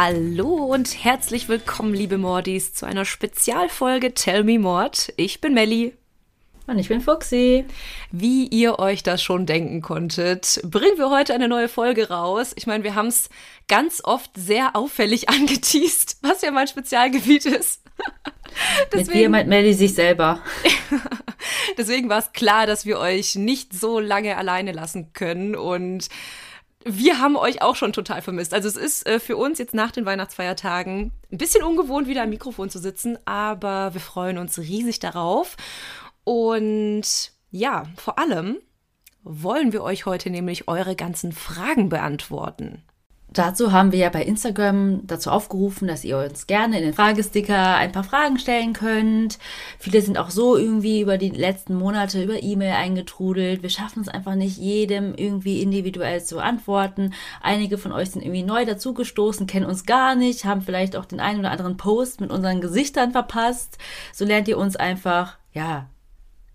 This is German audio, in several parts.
Hallo und herzlich willkommen, liebe Mordis, zu einer Spezialfolge Tell Me Mord. Ich bin Melli. Und ich bin Fuxi. Wie ihr euch das schon denken konntet, bringen wir heute eine neue Folge raus. Ich meine, wir haben es ganz oft sehr auffällig angeteased, was ja mein Spezialgebiet ist. Deswegen, Mit wir meint Melly sich selber. Deswegen war es klar, dass wir euch nicht so lange alleine lassen können und wir haben euch auch schon total vermisst. Also es ist äh, für uns jetzt nach den Weihnachtsfeiertagen ein bisschen ungewohnt, wieder am Mikrofon zu sitzen, aber wir freuen uns riesig darauf. Und ja, vor allem wollen wir euch heute nämlich eure ganzen Fragen beantworten. Dazu haben wir ja bei Instagram dazu aufgerufen, dass ihr uns gerne in den Fragesticker ein paar Fragen stellen könnt. Viele sind auch so irgendwie über die letzten Monate über E-Mail eingetrudelt. Wir schaffen es einfach nicht, jedem irgendwie individuell zu antworten. Einige von euch sind irgendwie neu dazugestoßen, kennen uns gar nicht, haben vielleicht auch den einen oder anderen Post mit unseren Gesichtern verpasst. So lernt ihr uns einfach, ja,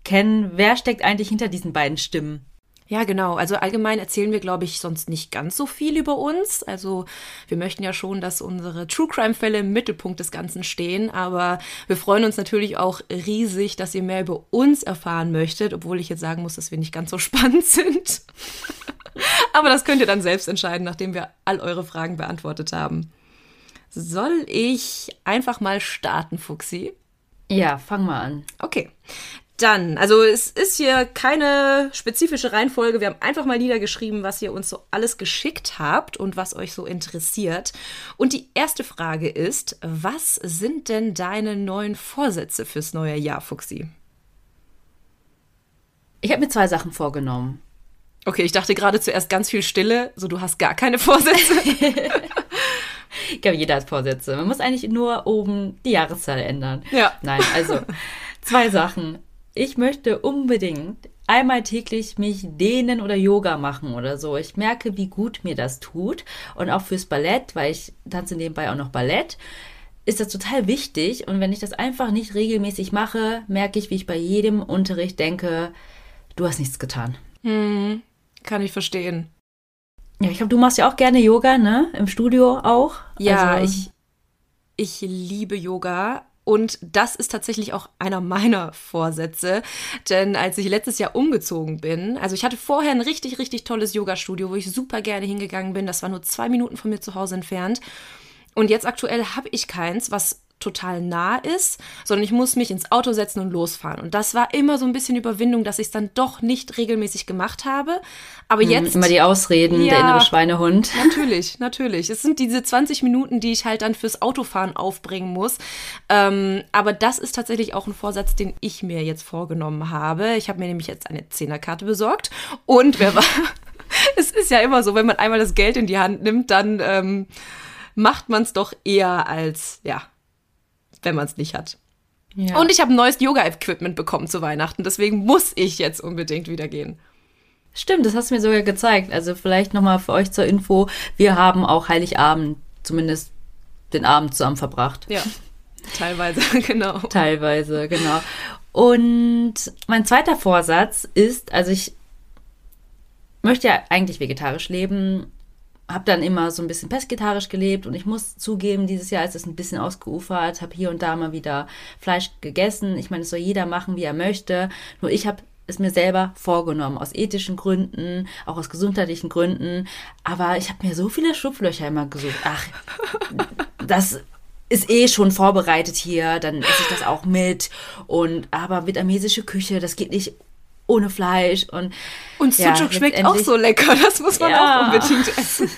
kennen, wer steckt eigentlich hinter diesen beiden Stimmen. Ja, genau. Also allgemein erzählen wir, glaube ich, sonst nicht ganz so viel über uns. Also wir möchten ja schon, dass unsere True Crime-Fälle im Mittelpunkt des Ganzen stehen. Aber wir freuen uns natürlich auch riesig, dass ihr mehr über uns erfahren möchtet, obwohl ich jetzt sagen muss, dass wir nicht ganz so spannend sind. aber das könnt ihr dann selbst entscheiden, nachdem wir all eure Fragen beantwortet haben. Soll ich einfach mal starten, Fuxi? Ja, fang mal an. Okay. Dann, also es ist hier keine spezifische Reihenfolge. Wir haben einfach mal niedergeschrieben, was ihr uns so alles geschickt habt und was euch so interessiert. Und die erste Frage ist, was sind denn deine neuen Vorsätze fürs neue Jahr, Fuxi? Ich habe mir zwei Sachen vorgenommen. Okay, ich dachte gerade zuerst ganz viel Stille, so du hast gar keine Vorsätze. ich glaube, jeder hat Vorsätze. Man muss eigentlich nur oben die Jahreszahl ändern. Ja. Nein, also zwei Sachen ich möchte unbedingt einmal täglich mich dehnen oder Yoga machen oder so. Ich merke, wie gut mir das tut. Und auch fürs Ballett, weil ich tanze nebenbei auch noch Ballett, ist das total wichtig. Und wenn ich das einfach nicht regelmäßig mache, merke ich, wie ich bei jedem Unterricht denke, du hast nichts getan. Hm, kann ich verstehen. Ja, ich glaube, du machst ja auch gerne Yoga, ne? Im Studio auch. Ja, also, ich, ich liebe Yoga. Und das ist tatsächlich auch einer meiner Vorsätze. Denn als ich letztes Jahr umgezogen bin, also ich hatte vorher ein richtig, richtig tolles Yoga-Studio, wo ich super gerne hingegangen bin. Das war nur zwei Minuten von mir zu Hause entfernt. Und jetzt aktuell habe ich keins, was total nah ist, sondern ich muss mich ins Auto setzen und losfahren. Und das war immer so ein bisschen Überwindung, dass ich es dann doch nicht regelmäßig gemacht habe. Aber hm, jetzt. Immer die Ausreden, ja, der innere Schweinehund. Natürlich, natürlich. Es sind diese 20 Minuten, die ich halt dann fürs Autofahren aufbringen muss. Ähm, aber das ist tatsächlich auch ein Vorsatz, den ich mir jetzt vorgenommen habe. Ich habe mir nämlich jetzt eine Zehnerkarte besorgt. Und wer war. es ist ja immer so, wenn man einmal das Geld in die Hand nimmt, dann. Ähm, macht man es doch eher als, ja, wenn man es nicht hat. Ja. Und ich habe ein neues Yoga-Equipment bekommen zu Weihnachten, deswegen muss ich jetzt unbedingt wieder gehen. Stimmt, das hast du mir sogar gezeigt. Also vielleicht nochmal für euch zur Info, wir haben auch Heiligabend zumindest den Abend zusammen verbracht. Ja, teilweise, genau. Teilweise, genau. Und mein zweiter Vorsatz ist, also ich möchte ja eigentlich vegetarisch leben, habe dann immer so ein bisschen pesketarisch gelebt und ich muss zugeben, dieses Jahr ist es ein bisschen ausgeufert, habe hier und da mal wieder Fleisch gegessen. Ich meine, es soll jeder machen, wie er möchte. Nur ich habe es mir selber vorgenommen, aus ethischen Gründen, auch aus gesundheitlichen Gründen. Aber ich habe mir so viele Schlupflöcher immer gesucht. Ach, das ist eh schon vorbereitet hier, dann esse ich das auch mit. Und aber vietnamesische Küche, das geht nicht ohne Fleisch und und Sucuk ja, schmeckt auch so lecker, das muss man ja. auch unbedingt essen.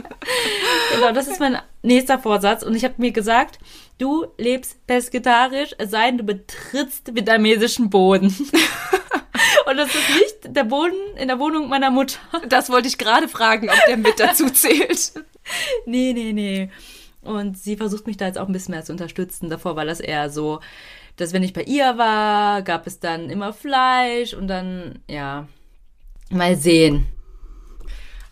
genau, das ist mein nächster Vorsatz und ich habe mir gesagt, du lebst pesketarisch, es sei denn, du betrittst vietnamesischen Boden. und das ist nicht der Boden in der Wohnung meiner Mutter. Das wollte ich gerade fragen, ob der mit dazu zählt. nee, nee, nee. Und sie versucht mich da jetzt auch ein bisschen mehr zu unterstützen. Davor war das eher so, dass wenn ich bei ihr war, gab es dann immer Fleisch und dann, ja, mal sehen.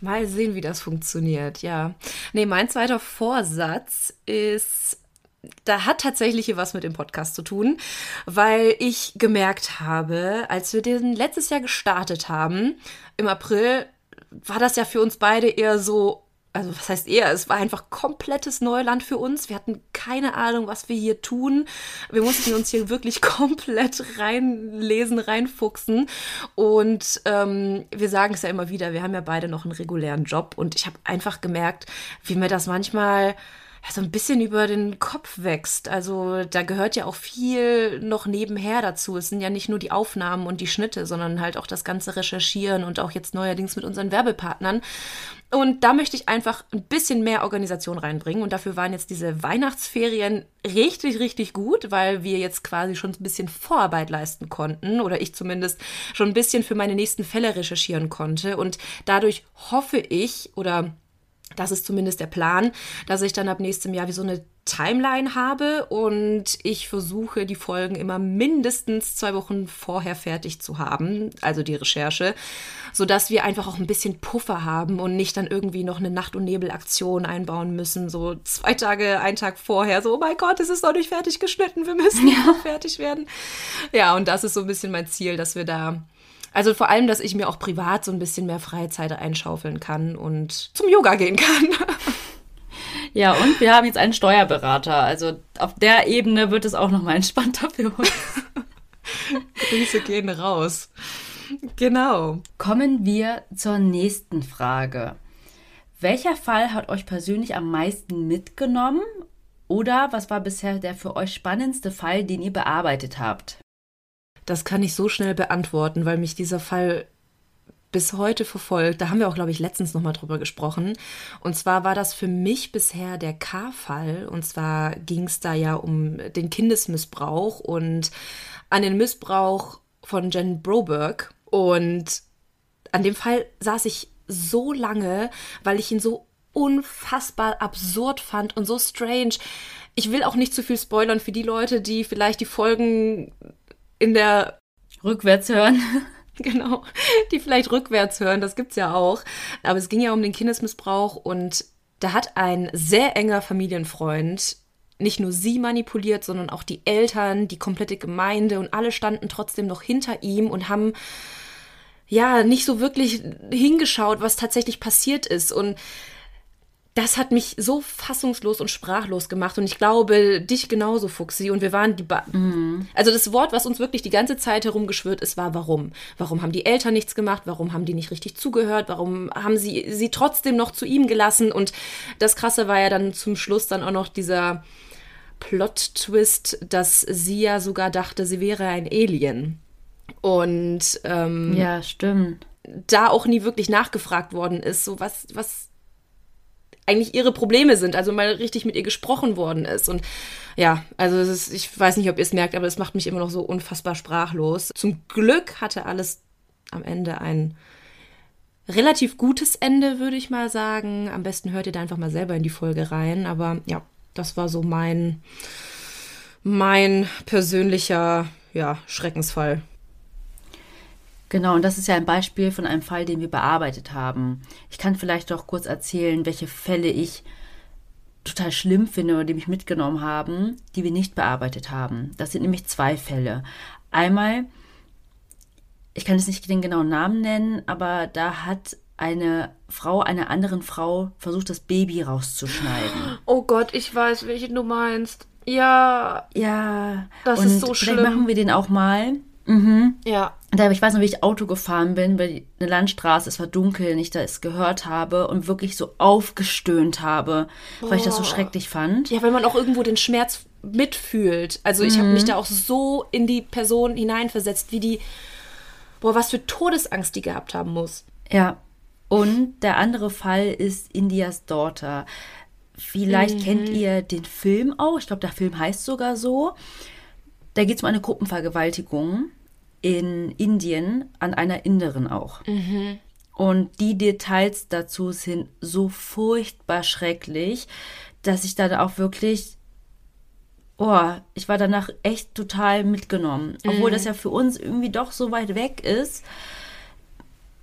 Mal sehen, wie das funktioniert, ja. Nee, mein zweiter Vorsatz ist, da hat tatsächlich hier was mit dem Podcast zu tun, weil ich gemerkt habe, als wir den letztes Jahr gestartet haben, im April, war das ja für uns beide eher so, also was heißt eher, es war einfach komplettes Neuland für uns. Wir hatten keine Ahnung, was wir hier tun. Wir mussten uns hier wirklich komplett reinlesen, reinfuchsen. Und ähm, wir sagen es ja immer wieder, wir haben ja beide noch einen regulären Job. Und ich habe einfach gemerkt, wie mir das manchmal so ein bisschen über den Kopf wächst. Also da gehört ja auch viel noch nebenher dazu. Es sind ja nicht nur die Aufnahmen und die Schnitte, sondern halt auch das ganze Recherchieren und auch jetzt neuerdings mit unseren Werbepartnern. Und da möchte ich einfach ein bisschen mehr Organisation reinbringen. Und dafür waren jetzt diese Weihnachtsferien richtig, richtig gut, weil wir jetzt quasi schon ein bisschen Vorarbeit leisten konnten oder ich zumindest schon ein bisschen für meine nächsten Fälle recherchieren konnte. Und dadurch hoffe ich oder das ist zumindest der Plan, dass ich dann ab nächstem Jahr wie so eine Timeline habe und ich versuche, die Folgen immer mindestens zwei Wochen vorher fertig zu haben, also die Recherche, sodass wir einfach auch ein bisschen Puffer haben und nicht dann irgendwie noch eine Nacht- und Nebelaktion einbauen müssen, so zwei Tage, einen Tag vorher, so, oh mein Gott, es ist noch nicht fertig geschnitten, wir müssen ja fertig werden. Ja, und das ist so ein bisschen mein Ziel, dass wir da also vor allem, dass ich mir auch privat so ein bisschen mehr Freizeit einschaufeln kann und zum Yoga gehen kann. Ja, und wir haben jetzt einen Steuerberater. Also auf der Ebene wird es auch nochmal entspannter für uns. Grüße gehen raus. Genau. Kommen wir zur nächsten Frage. Welcher Fall hat euch persönlich am meisten mitgenommen? Oder was war bisher der für euch spannendste Fall, den ihr bearbeitet habt? Das kann ich so schnell beantworten, weil mich dieser Fall bis heute verfolgt. Da haben wir auch, glaube ich, letztens nochmal drüber gesprochen. Und zwar war das für mich bisher der K-Fall. Und zwar ging es da ja um den Kindesmissbrauch und an den Missbrauch von Jen Broberg. Und an dem Fall saß ich so lange, weil ich ihn so unfassbar absurd fand und so strange. Ich will auch nicht zu viel spoilern für die Leute, die vielleicht die Folgen in der rückwärts hören. genau, die vielleicht rückwärts hören, das gibt's ja auch. Aber es ging ja um den Kindesmissbrauch und da hat ein sehr enger Familienfreund nicht nur sie manipuliert, sondern auch die Eltern, die komplette Gemeinde und alle standen trotzdem noch hinter ihm und haben ja nicht so wirklich hingeschaut, was tatsächlich passiert ist und das hat mich so fassungslos und sprachlos gemacht. Und ich glaube, dich genauso, Fuxi. Und wir waren die. Ba mhm. Also das Wort, was uns wirklich die ganze Zeit herumgeschwört ist, war warum. Warum haben die Eltern nichts gemacht? Warum haben die nicht richtig zugehört? Warum haben sie sie trotzdem noch zu ihm gelassen? Und das Krasse war ja dann zum Schluss dann auch noch dieser Plot-Twist, dass sie ja sogar dachte, sie wäre ein Alien. Und ähm, ja, stimmt. Da auch nie wirklich nachgefragt worden ist, so was, was eigentlich ihre Probleme sind, also mal richtig mit ihr gesprochen worden ist. Und ja, also ist, ich weiß nicht, ob ihr es merkt, aber es macht mich immer noch so unfassbar sprachlos. Zum Glück hatte alles am Ende ein relativ gutes Ende, würde ich mal sagen. Am besten hört ihr da einfach mal selber in die Folge rein. Aber ja, das war so mein, mein persönlicher ja, Schreckensfall. Genau, und das ist ja ein Beispiel von einem Fall, den wir bearbeitet haben. Ich kann vielleicht doch kurz erzählen, welche Fälle ich total schlimm finde oder die mich mitgenommen haben, die wir nicht bearbeitet haben. Das sind nämlich zwei Fälle. Einmal, ich kann jetzt nicht den genauen Namen nennen, aber da hat eine Frau einer anderen Frau versucht, das Baby rauszuschneiden. Oh Gott, ich weiß, welche du meinst. Ja. Ja. Das ist so schlimm. Vielleicht machen wir den auch mal. Mhm. Ja. Da, ich weiß noch, wie ich Auto gefahren bin, weil eine Landstraße, es war dunkel, und ich das gehört habe und wirklich so aufgestöhnt habe, Boah. weil ich das so schrecklich fand. Ja, weil man auch irgendwo den Schmerz mitfühlt. Also ich mhm. habe mich da auch so in die Person hineinversetzt, wie die, boah, was für Todesangst die gehabt haben muss. Ja. Und der andere Fall ist Indias Daughter. Vielleicht mhm. kennt ihr den Film auch. Ich glaube, der Film heißt sogar so. Da geht es um eine Gruppenvergewaltigung in Indien an einer Inderin auch. Mhm. Und die Details dazu sind so furchtbar schrecklich, dass ich dann auch wirklich, oh, ich war danach echt total mitgenommen. Mhm. Obwohl das ja für uns irgendwie doch so weit weg ist.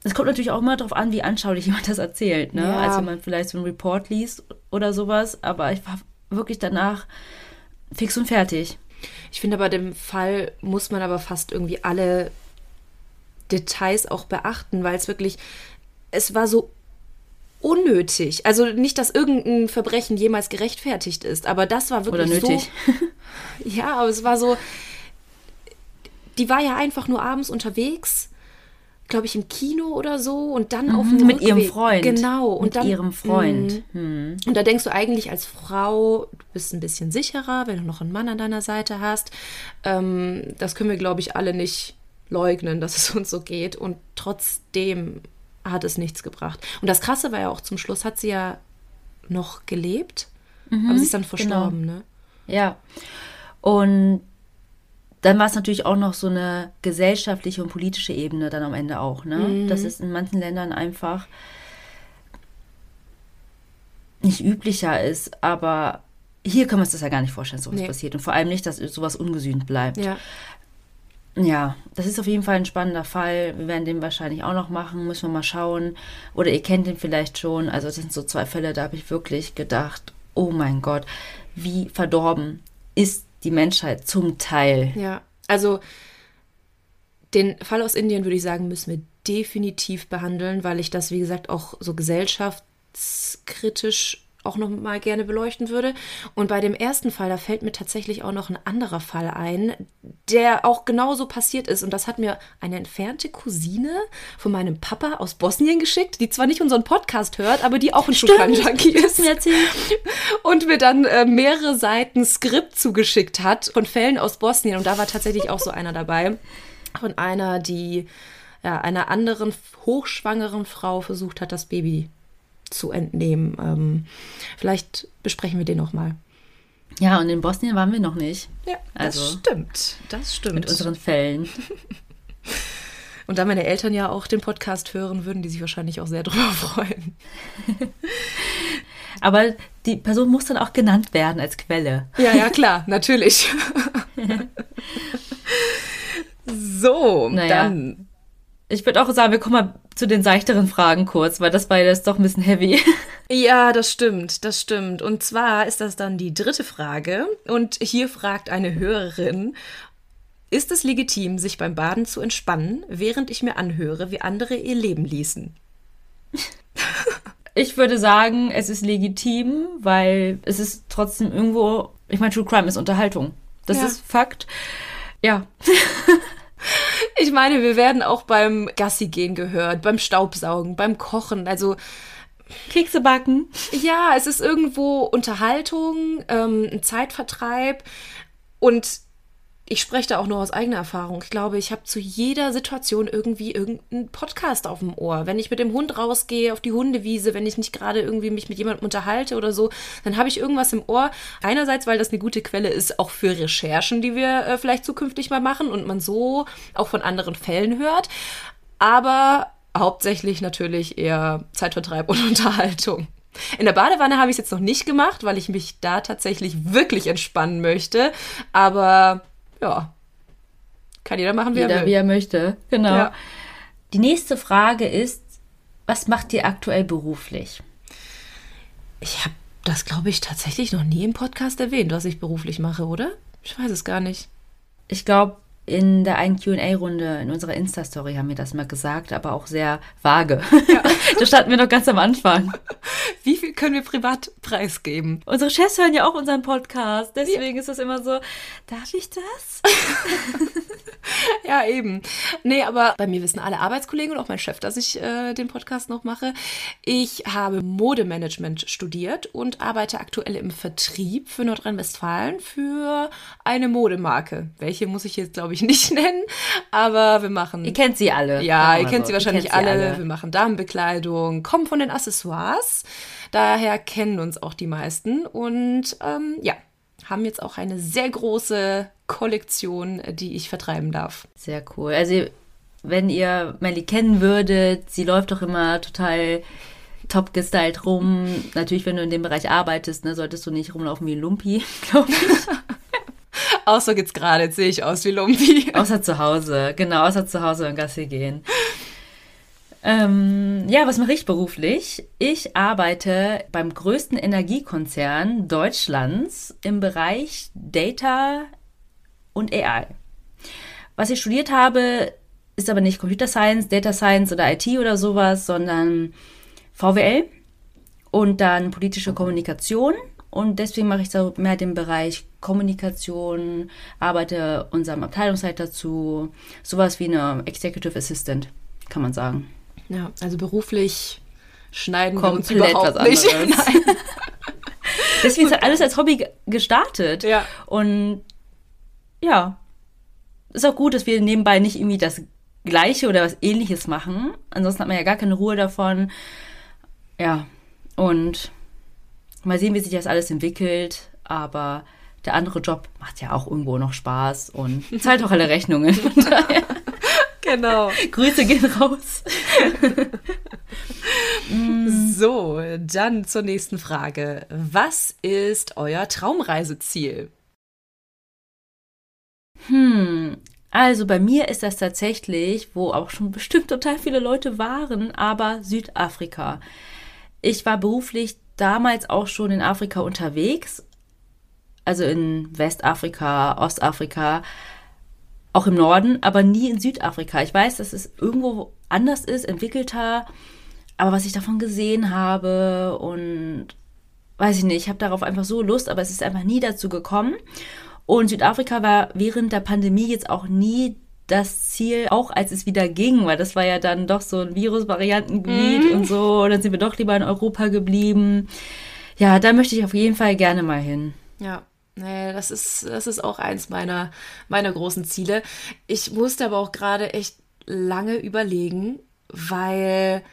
Es kommt natürlich auch immer darauf an, wie anschaulich jemand das erzählt. Ne? Ja. Als wenn man vielleicht so einen Report liest oder sowas. Aber ich war wirklich danach fix und fertig. Ich finde aber dem Fall muss man aber fast irgendwie alle Details auch beachten, weil es wirklich, es war so unnötig. Also nicht, dass irgendein Verbrechen jemals gerechtfertigt ist, aber das war wirklich Oder nötig. so. Ja, aber es war so. Die war ja einfach nur abends unterwegs, glaube ich, im Kino oder so und dann auf dem Mhm, mit ihrem Rückweg- Freund. Genau. Und Mit dann, ihrem Freund. Mhm. Und da denkst du eigentlich als Frau, du bist ein bisschen sicherer, wenn du noch einen Mann an deiner Seite hast. Ähm, das können wir, glaube ich, alle nicht leugnen, dass es uns so geht. Und trotzdem hat es nichts gebracht. Und das Krasse war ja auch zum Schluss, hat sie ja noch gelebt, aber sie ist dann verstorben, ne? Ja. Und dann war es natürlich auch noch so eine gesellschaftliche und politische Ebene dann am Ende auch, ne? Mhm. Das ist in manchen Ländern einfach nicht üblicher ist, aber hier können wir uns das ja gar nicht vorstellen, dass sowas Nee. passiert. Und vor allem nicht, dass sowas ungesühnt bleibt. Ja. Ja, das ist auf jeden Fall ein spannender Fall. Wir werden den wahrscheinlich auch noch machen, müssen wir mal schauen. Oder ihr kennt den vielleicht schon. Also das sind so zwei Fälle, da habe ich wirklich gedacht, oh mein Gott, wie verdorben ist die Menschheit zum Teil. Ja, also den Fall aus Indien würde ich sagen, müssen wir definitiv behandeln, weil ich das, wie gesagt, auch so gesellschaftskritisch auch noch mal gerne beleuchten würde. Und bei dem ersten Fall, da fällt mir tatsächlich auch noch ein anderer Fall ein, der auch genauso passiert ist. Und das hat mir eine entfernte Cousine von meinem Papa aus Bosnien geschickt, die zwar nicht unseren Podcast hört, aber die auch ein True-Crime-Junkie ist mir und mir dann äh, mehrere Seiten Skript zugeschickt hat von Fällen aus Bosnien. Und da war tatsächlich auch so einer dabei. Von einer, die ja, einer anderen hochschwangeren Frau versucht hat, das Baby zu entnehmen. Ähm, vielleicht besprechen wir den nochmal. Ja, und in Bosnien waren wir noch nicht Ja, Also, das stimmt. Das stimmt. mit unseren Fällen. und da meine Eltern ja auch den Podcast hören, würden die sich wahrscheinlich auch sehr drüber freuen. Aber die Person muss dann auch genannt werden als Quelle. Ja, ja, klar, natürlich. so, Naja. dann Ich würde auch sagen, wir kommen mal zu den seichteren Fragen kurz, weil das beide ist doch ein bisschen heavy. Ja, das stimmt, das stimmt. Und zwar ist das dann die dritte Frage. Und hier fragt eine Hörerin, ist es legitim, sich beim Baden zu entspannen, während ich mir anhöre, wie andere ihr Leben ließen? Ich würde sagen, es ist legitim, weil es ist trotzdem irgendwo, ich meine, True Crime ist Unterhaltung. Das Ja. ist Fakt. Ja. Ich meine, wir werden auch beim Gassi gehen gehört, beim Staubsaugen, beim Kochen. Also Kekse backen. ja, es ist irgendwo Unterhaltung, ähm, ein Zeitvertreib und ich spreche da auch nur aus eigener Erfahrung. Ich glaube, ich habe zu jeder Situation irgendwie irgendeinen Podcast auf dem Ohr. Wenn ich mit dem Hund rausgehe auf die Hundewiese, wenn ich nicht gerade irgendwie mich mit jemandem unterhalte oder so, dann habe ich irgendwas im Ohr. Einerseits, weil das eine gute Quelle ist, auch für Recherchen, die wir äh, vielleicht zukünftig mal machen und man so auch von anderen Fällen hört. Aber hauptsächlich natürlich eher Zeitvertreib und Unterhaltung. In der Badewanne habe ich es jetzt noch nicht gemacht, weil ich mich da tatsächlich wirklich entspannen möchte. Aber ja, kann jeder machen, wie er Jeder, will. wie er möchte. Genau. Ja. Die nächste Frage ist, was macht ihr aktuell beruflich? Ich habe das, glaube ich, tatsächlich noch nie im Podcast erwähnt, was ich beruflich mache, oder? Ich weiß es gar nicht. Ich glaube, in der einen QA-Runde in unserer Insta-Story haben wir das mal gesagt, aber auch sehr vage. da standen wir noch ganz am Anfang. Wie viel können wir privat preisgeben? Unsere Chefs hören ja auch unseren Podcast, deswegen ist das immer so, darf ich das? Ja, eben. Nee, aber bei mir wissen alle Arbeitskollegen und auch mein Chef, dass ich äh, den Podcast noch mache. Ich habe Modemanagement studiert und arbeite aktuell im Vertrieb für Nordrhein-Westfalen für eine Modemarke. Welche muss ich jetzt, glaube ich, nicht nennen, aber wir machen. Ihr kennt sie alle. Ja, ihr kennt so. sie wahrscheinlich kennt sie alle. Wir machen Damenbekleidung, kommen von den Accessoires. Daher kennen uns auch die meisten. Und ähm, ja, haben jetzt auch eine sehr große Kollektion, die ich vertreiben darf. Sehr cool. Also, wenn ihr Melly kennen würdet, sie läuft doch immer total top gestylt rum. Natürlich, wenn du in dem Bereich arbeitest, ne, solltest du nicht rumlaufen wie Lumpi, glaube ich. Außer geht's gerade, jetzt sehe ich aus wie Lumpi. Außer zu Hause, genau, außer zu Hause und Gassi gehen. Ähm, ja, was mache ich beruflich? Ich arbeite beim größten Energiekonzern Deutschlands im Bereich Data und AI. Was ich studiert habe, ist aber nicht Computer Science, Data Science oder IT oder sowas, sondern VWL. und dann politische Kommunikation. Und deswegen mache ich so mehr den Bereich Kommunikation, arbeite unserem Abteilungsleiter zu, sowas wie eine Executive Assistant, kann man sagen. Ja, also beruflich schneiden Komplett wir uns überhaupt was nicht. anderes. Nein. Deswegen ist das alles als Hobby ge- gestartet. Ja. Und ja, ist auch gut, dass wir nebenbei nicht irgendwie das Gleiche oder was Ähnliches machen. Ansonsten hat man ja gar keine Ruhe davon. Ja, und mal sehen, wie sich das alles entwickelt. Aber der andere Job macht ja auch irgendwo noch Spaß und zahlt auch alle Rechnungen. Von daher, Genau. Grüße gehen raus. So, dann zur nächsten Frage. Was ist euer Traumreiseziel? Hm, also bei mir ist das tatsächlich, wo auch schon bestimmt total viele Leute waren, aber Südafrika. Ich war beruflich damals auch schon in Afrika unterwegs, also in Westafrika, Ostafrika, auch im Norden, aber nie in Südafrika. Ich weiß, dass es irgendwo anders ist, entwickelter, aber was ich davon gesehen habe und weiß ich nicht, ich habe darauf einfach so Lust, aber es ist einfach nie dazu gekommen. Und Südafrika war während der Pandemie jetzt auch nie das Ziel, auch als es wieder ging, weil das war ja dann doch so ein Virusvariantengebiet und so. Und dann sind wir doch lieber in Europa geblieben. Ja, da möchte ich auf jeden Fall gerne mal hin. Ja, das ist, das ist auch eins meiner, meiner großen Ziele. Ich musste aber auch gerade echt lange überlegen, weil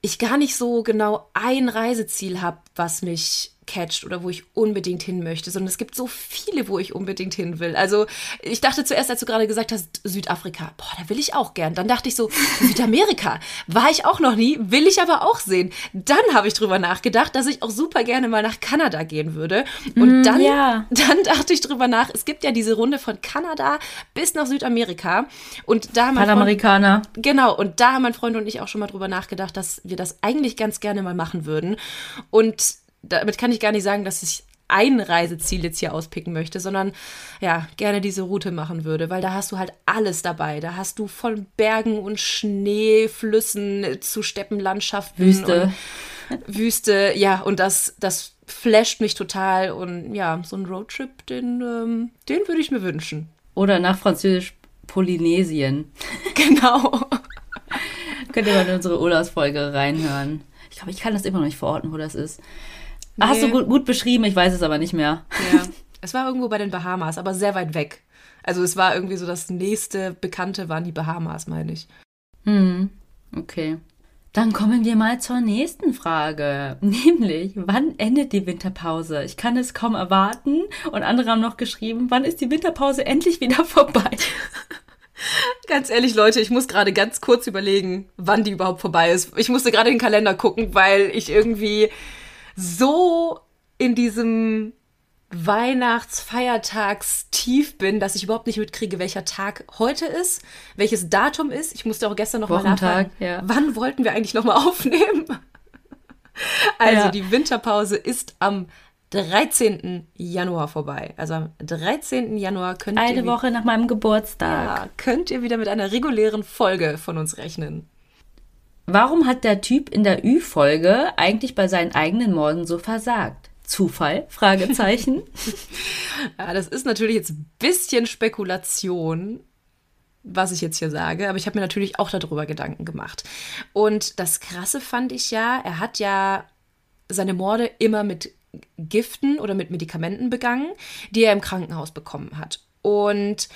ich gar nicht so genau ein Reiseziel habe, was mich catcht oder wo ich unbedingt hin möchte, sondern es gibt so viele, wo ich unbedingt hin will. Also ich dachte zuerst, als du gerade gesagt hast, Südafrika, boah, da will ich auch gern. Dann dachte ich so, Südamerika, war ich auch noch nie, will ich aber auch sehen. Dann habe ich drüber nachgedacht, dass ich auch super gerne mal nach Kanada gehen würde. Und dann, ja. dann dachte ich drüber nach, es gibt ja diese Runde von Kanada bis nach Südamerika. Und da haben mein Freund- Panamerikaner. Genau, und da haben mein Freund und ich auch schon mal drüber nachgedacht, dass wir das eigentlich ganz gerne mal machen würden. Und damit kann ich gar nicht sagen, dass ich ein Reiseziel jetzt hier auspicken möchte, sondern ja, gerne diese Route machen würde, weil da hast du halt alles dabei. Da hast du von Bergen und Schnee, Flüssen zu Steppenlandschaften. Wüste. Wüste, ja, und das, das flasht mich total. Und ja, so ein Roadtrip, den, ähm, den würde ich mir wünschen. Oder nach Französisch Polynesien. Genau. Könnt ihr mal in unsere Urlaubsfolge reinhören. Ich glaube, ich kann das immer noch nicht verorten, wo das ist. Hast du Nee. gut, gut beschrieben, ich weiß es aber nicht mehr. Ja. Es war irgendwo bei den Bahamas, aber sehr weit weg. Also es war irgendwie so das nächste Bekannte waren die Bahamas, meine ich. Hm, okay. Dann kommen wir mal zur nächsten Frage. Nämlich, wann endet die Winterpause? Ich kann es kaum erwarten. Und andere haben noch geschrieben, wann ist die Winterpause endlich wieder vorbei? Ganz ehrlich, Leute, ich muss gerade ganz kurz überlegen, wann die überhaupt vorbei ist. Ich musste gerade den Kalender gucken, weil ich irgendwie so in diesem Weihnachtsfeiertagstief bin, dass ich überhaupt nicht mitkriege, welcher Tag heute ist, welches Datum ist. Ich musste auch gestern noch mal nachfragen, ja. wann wollten wir eigentlich noch mal aufnehmen? Also Ja. die Winterpause ist am 13. Januar vorbei. Also am 13. Januar könnt ihr Eine Woche nach meinem Geburtstag. ja, könnt ihr wieder mit einer regulären Folge von uns rechnen. Warum hat der Typ in der Ü-Folge eigentlich bei seinen eigenen Morden so versagt? Zufall? Fragezeichen. Ja, das ist natürlich jetzt ein bisschen Spekulation, was ich jetzt hier sage, aber ich habe mir natürlich auch darüber Gedanken gemacht. Und das Krasse fand ich ja, er hat ja seine Morde immer mit Giften oder mit Medikamenten begangen, die er im Krankenhaus bekommen hat. Und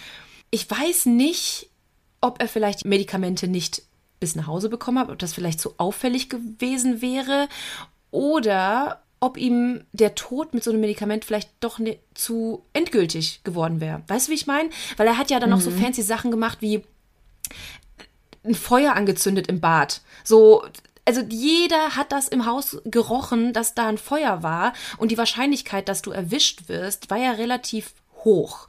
ich weiß nicht, ob er vielleicht Medikamente nicht bis nach Hause bekommen hat, ob das vielleicht zu auffällig gewesen wäre oder ob ihm der Tod mit so einem Medikament vielleicht doch ne, zu endgültig geworden wäre. Weißt du, wie ich meine? Weil er hat ja dann noch so fancy Sachen gemacht wie ein Feuer angezündet im Bad. So, also jeder hat das im Haus gerochen, dass da ein Feuer war und die Wahrscheinlichkeit, dass du erwischt wirst, war ja relativ hoch.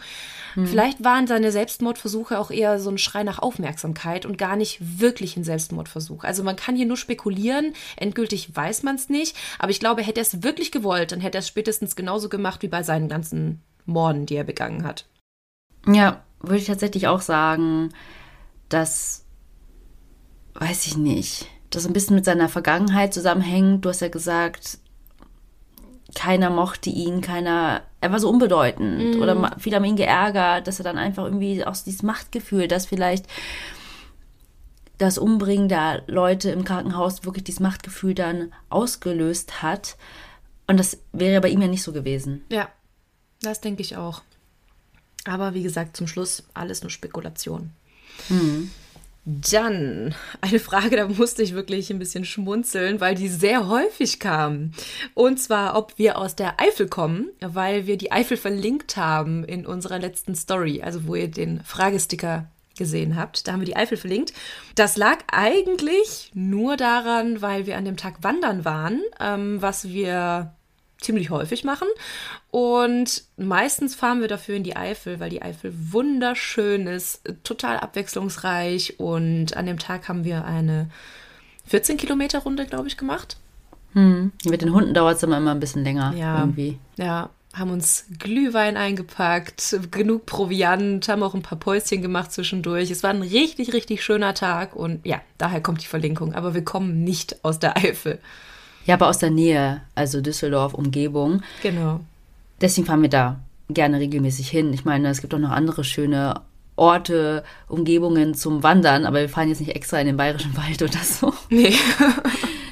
Vielleicht waren seine Selbstmordversuche auch eher so ein Schrei nach Aufmerksamkeit und gar nicht wirklich ein Selbstmordversuch. Also man kann hier nur spekulieren, endgültig weiß man es nicht, aber ich glaube, hätte er es wirklich gewollt, dann hätte er es spätestens genauso gemacht wie bei seinen ganzen Morden, die er begangen hat. Ja, würde ich tatsächlich auch sagen, dass, weiß ich nicht. das ein bisschen mit seiner Vergangenheit zusammenhängt. Du hast ja gesagt, keiner mochte ihn, keiner, er war so unbedeutend Mhm. oder viele haben ihn geärgert, dass er dann einfach irgendwie auch dieses Machtgefühl, dass vielleicht das Umbringen der Leute im Krankenhaus wirklich dieses Machtgefühl dann ausgelöst hat. Und das wäre bei ihm ja nicht so gewesen. Ja, das denke ich auch. Aber wie gesagt, zum Schluss alles nur Spekulation. Dann eine Frage, da musste ich wirklich ein bisschen schmunzeln, weil die sehr häufig kam. Und zwar, ob wir aus der Eifel kommen, weil wir die Eifel verlinkt haben in unserer letzten Story, also wo ihr den Fragesticker gesehen habt. Da haben wir die Eifel verlinkt. Das lag eigentlich nur daran, weil wir an dem Tag wandern waren, ähm, was wir ziemlich häufig machen. Und meistens fahren wir dafür in die Eifel, weil die Eifel wunderschön ist, total abwechslungsreich. Und an dem Tag haben wir eine 14 Kilometer Runde, glaube ich, gemacht. Mit den Hunden dauert es immer, immer ein bisschen länger Ja. irgendwie. Ja, haben uns Glühwein eingepackt, genug Proviant, haben auch ein paar Päuschen gemacht zwischendurch. Es war ein richtig, richtig schöner Tag und ja, daher kommt die Verlinkung. Aber wir kommen nicht aus der Eifel. Ja, aber aus der Nähe, also Düsseldorf, Umgebung. Genau. Deswegen fahren wir da gerne regelmäßig hin. Ich meine, es gibt auch noch andere schöne Orte, Umgebungen zum Wandern, aber wir fahren jetzt nicht extra in den Bayerischen Wald oder so. Nee.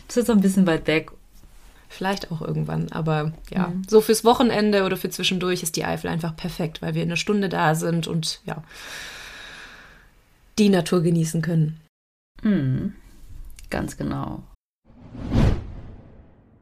Das ist so ein bisschen weit weg. Vielleicht auch irgendwann, aber ja, so fürs Wochenende oder für zwischendurch ist die Eifel einfach perfekt, weil wir eine Stunde da sind und ja, die Natur genießen können. Hm, ganz genau.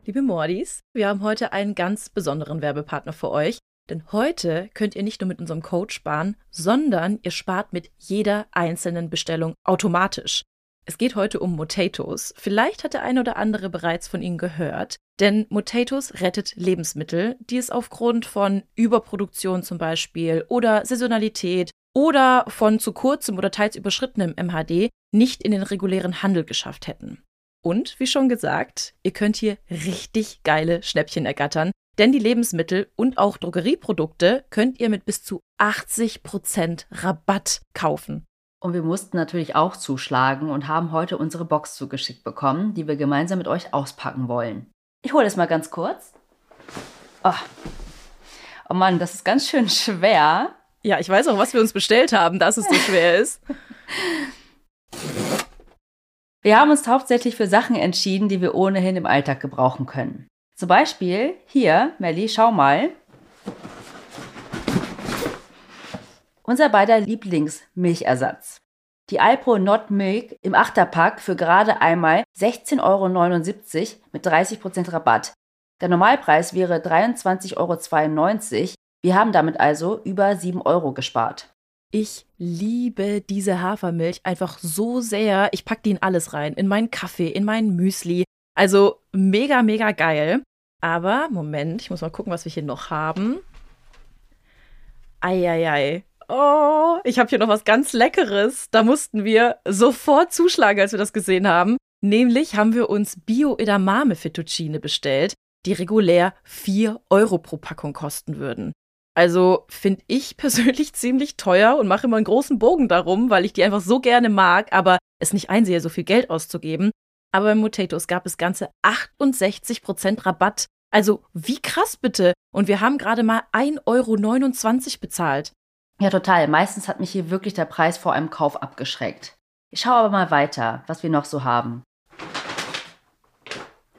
Liebe Mordis, wir haben heute einen ganz besonderen Werbepartner für euch, denn heute könnt ihr nicht nur mit unserem Code sparen, sondern ihr spart mit jeder einzelnen Bestellung automatisch. Es geht heute um Motatos. Vielleicht hat der eine oder andere bereits von ihnen gehört, denn Motatos rettet Lebensmittel, die es aufgrund von Überproduktion zum Beispiel oder Saisonalität oder von zu kurzem oder teils überschrittenem MHD nicht in den regulären Handel geschafft hätten. Und wie schon gesagt, ihr könnt hier richtig geile Schnäppchen ergattern, denn die Lebensmittel und auch Drogerieprodukte könnt ihr mit bis zu 80% Rabatt kaufen. Und wir mussten natürlich auch zuschlagen und haben heute unsere Box zugeschickt bekommen, die wir gemeinsam mit euch auspacken wollen. Ich hole es mal ganz kurz. Oh. oh Mann, das ist ganz schön schwer. Ja, ich weiß auch, was wir uns bestellt haben, dass es so schwer ist. Wir haben uns hauptsächlich für Sachen entschieden, die wir ohnehin im Alltag gebrauchen können. Zum Beispiel hier, Melli, schau mal. Unser beider Lieblingsmilchersatz. Die Alpro Not Milk im Achterpack für gerade einmal 16,79 Euro mit 30% Rabatt. Der Normalpreis wäre 23,92 Euro. Wir haben damit also über 7 Euro gespart. Ich liebe diese Hafermilch einfach so sehr. Ich pack die in alles rein. In meinen Kaffee, in meinen Müsli. Also mega, mega geil. Aber, Moment, ich muss mal gucken, was wir hier noch haben. Eieiei. Oh, ich habe hier noch was ganz Leckeres. Da mussten wir sofort zuschlagen, als wir das gesehen haben. Nämlich haben wir uns Bio-Edamame Fettuccine bestellt, die regulär 4 Euro pro Packung kosten würden. Also finde ich persönlich ziemlich teuer und mache immer einen großen Bogen darum, weil ich die einfach so gerne mag, aber es nicht einsehe, so viel Geld auszugeben. Aber bei Motatos gab es ganze 68% Rabatt. Also wie krass bitte. Und wir haben gerade mal 1,29 Euro bezahlt. Ja, total. Meistens hat mich hier wirklich der Preis vor einem Kauf abgeschreckt. Ich schaue aber mal weiter, was wir noch so haben.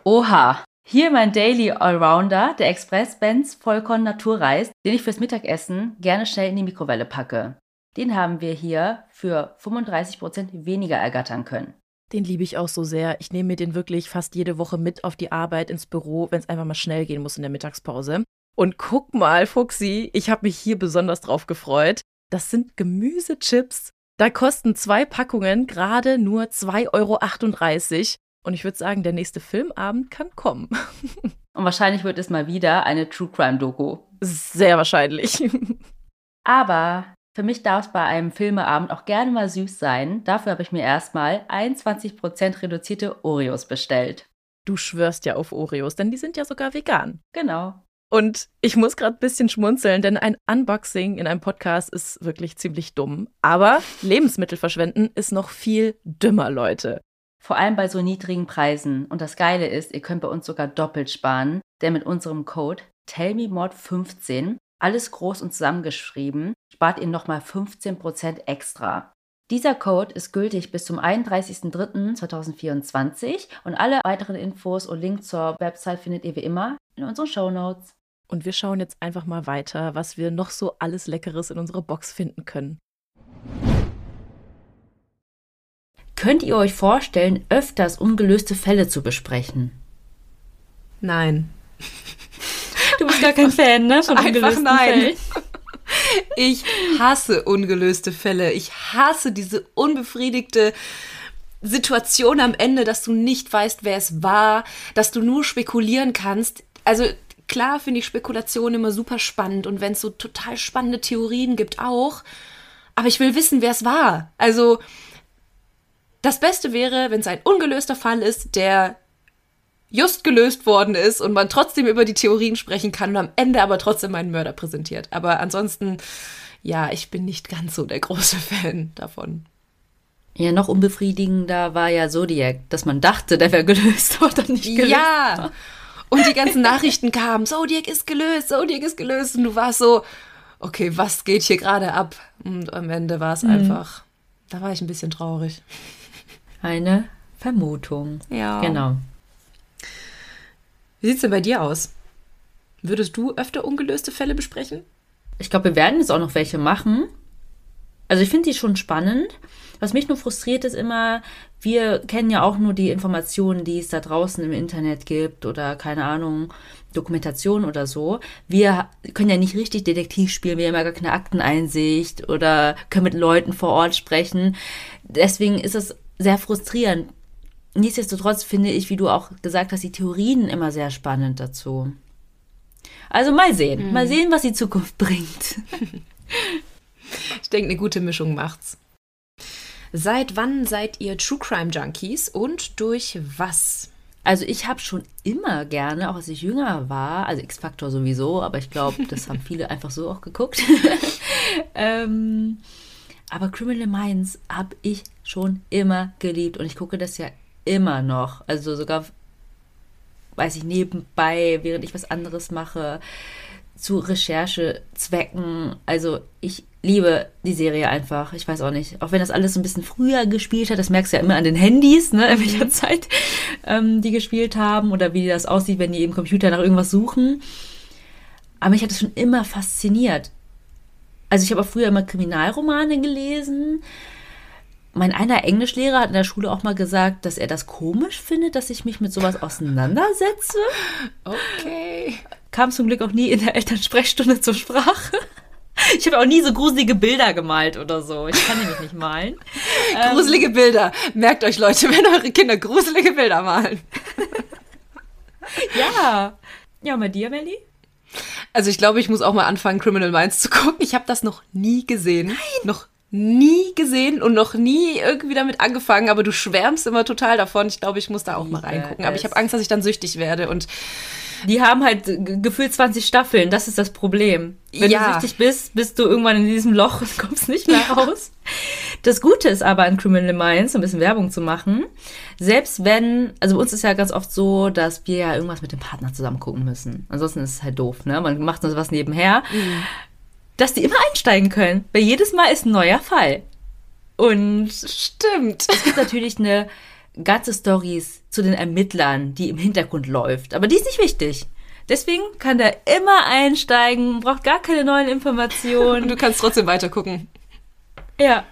Oha, hier mein Daily Allrounder, der Express Benz Vollkorn Naturreis, den ich fürs Mittagessen gerne schnell in die Mikrowelle packe. Den haben wir hier für 35% weniger ergattern können. Den liebe ich auch so sehr. Ich nehme mir den wirklich fast jede Woche mit auf die Arbeit ins Büro, wenn es einfach mal schnell gehen muss in der Mittagspause. Und guck mal, Fuxi, ich habe mich hier besonders drauf gefreut. Das sind Gemüsechips. Da kosten zwei Packungen gerade nur 2,38 Euro. Und ich würde sagen, der nächste Filmabend kann kommen. Und wahrscheinlich wird es mal wieder eine True Crime Doku. Sehr wahrscheinlich. Aber für mich darf es bei einem Filmeabend auch gerne mal süß sein. Dafür habe ich mir erstmal 21% reduzierte Oreos bestellt. Du schwörst ja auf Oreos, denn die sind ja sogar vegan. Genau. Und ich muss gerade ein bisschen schmunzeln, denn ein Unboxing in einem Podcast ist wirklich ziemlich dumm. Aber Lebensmittel verschwenden ist noch viel dümmer, Leute. Vor allem bei so niedrigen Preisen. Und das Geile ist, ihr könnt bei uns sogar doppelt sparen, denn mit unserem Code TellMeMod15, alles groß und zusammengeschrieben, spart ihr nochmal 15% extra. Dieser Code ist gültig bis zum 31.03.2024 und alle weiteren Infos und Links zur Website findet ihr wie immer in unseren Show Notes. Und wir schauen jetzt einfach mal weiter, was wir noch so alles Leckeres in unserer Box finden können. Könnt ihr euch vorstellen, öfters ungelöste Fälle zu besprechen? Nein. Du bist gar kein Fan, ne? Von Einfach nein. Fällen. Ich hasse ungelöste Fälle. Ich hasse diese unbefriedigte Situation am Ende, dass du nicht weißt, wer es war, dass du nur spekulieren kannst. Also klar finde ich Spekulation immer super spannend und wenn es so total spannende Theorien gibt auch. Aber ich will wissen, wer es war. Also das Beste wäre, wenn es ein ungelöster Fall ist, der just gelöst worden ist und man trotzdem über die Theorien sprechen kann und am Ende aber trotzdem einen Mörder präsentiert. Aber ansonsten, ja, ich bin nicht ganz so der große Fan davon. Ja, noch unbefriedigender war ja Zodiac, dass man dachte, der wäre gelöst, aber dann nicht gelöst. Ja! Und die ganzen Nachrichten kamen, Zodiac ist gelöst, Zodiac ist gelöst. Und du warst so, okay, was geht hier gerade ab? Und am Ende war es mhm. einfach, da war ich ein bisschen traurig. Eine Vermutung. Ja. Genau. Wie sieht es denn bei dir aus? Würdest du öfter ungelöste Fälle besprechen? Ich glaube, wir werden jetzt auch noch welche machen. Also ich finde die schon spannend. Was mich nur frustriert ist immer, wir kennen ja auch nur die Informationen, die es da draußen im Internet gibt oder keine Ahnung, Dokumentation oder so. Wir können ja nicht richtig Detektiv spielen, wir haben ja gar keine Akteneinsicht oder können mit Leuten vor Ort sprechen. Deswegen ist es sehr frustrierend, nichtsdestotrotz finde ich, wie du auch gesagt hast, die Theorien immer sehr spannend dazu. Also mal sehen, mhm. mal sehen, was die Zukunft bringt. ich denke, eine gute Mischung macht's. Seit wann seid ihr True Crime Junkies und durch was? Also ich habe schon immer gerne, auch als ich jünger war, also X-Factor sowieso, aber ich glaube, das haben viele einfach so auch geguckt. ähm, aber Criminal Minds habe ich schon immer geliebt und ich gucke das ja immer noch. Also sogar, weiß ich, nebenbei, während ich was anderes mache, zu Recherchezwecken. Also ich liebe die Serie einfach. Ich weiß auch nicht. Auch wenn das alles so ein bisschen früher gespielt hat, das merkst du ja immer an den Handys, ne, in welcher mhm. Zeit ähm, die gespielt haben oder wie das aussieht, wenn die im Computer nach irgendwas suchen. Aber mich hat das schon immer fasziniert. Also ich habe auch früher immer Kriminalromane gelesen mein einer Englischlehrer hat in der Schule auch mal gesagt, dass er das komisch findet, dass ich mich mit sowas auseinandersetze. Okay. Kam zum Glück auch nie in der Elternsprechstunde zur Sprache. Ich habe auch nie so gruselige Bilder gemalt oder so. Ich kann nämlich nicht malen. Gruselige Bilder. Merkt euch, Leute, wenn eure Kinder gruselige Bilder malen. ja. Ja, und bei dir, Melly? Also ich glaube, ich muss auch mal anfangen, Criminal Minds zu gucken. Ich habe das noch nie gesehen. Nein. Noch nie gesehen und noch nie irgendwie damit angefangen, aber du schwärmst immer total davon. Ich glaube, ich muss da auch mal reingucken. Aber ich habe Angst, dass ich dann süchtig werde und die haben halt gefühlt 20 Staffeln, das ist das Problem. Wenn ja. du süchtig bist, bist du irgendwann in diesem Loch und kommst nicht mehr raus. Das Gute ist aber an Criminal Minds, ein bisschen Werbung zu machen, selbst wenn, also bei uns ist ja ganz oft so, dass wir ja irgendwas mit dem Partner zusammen gucken müssen. Ansonsten ist es halt doof, ne? Man macht so was nebenher. Mhm dass die immer einsteigen können. Weil jedes Mal ist ein neuer Fall. Und stimmt. Es gibt natürlich eine ganze Stories zu den Ermittlern, die im Hintergrund läuft. Aber die ist nicht wichtig. Deswegen kann der immer einsteigen, braucht gar keine neuen Informationen. Und du kannst trotzdem weiter gucken. Ja.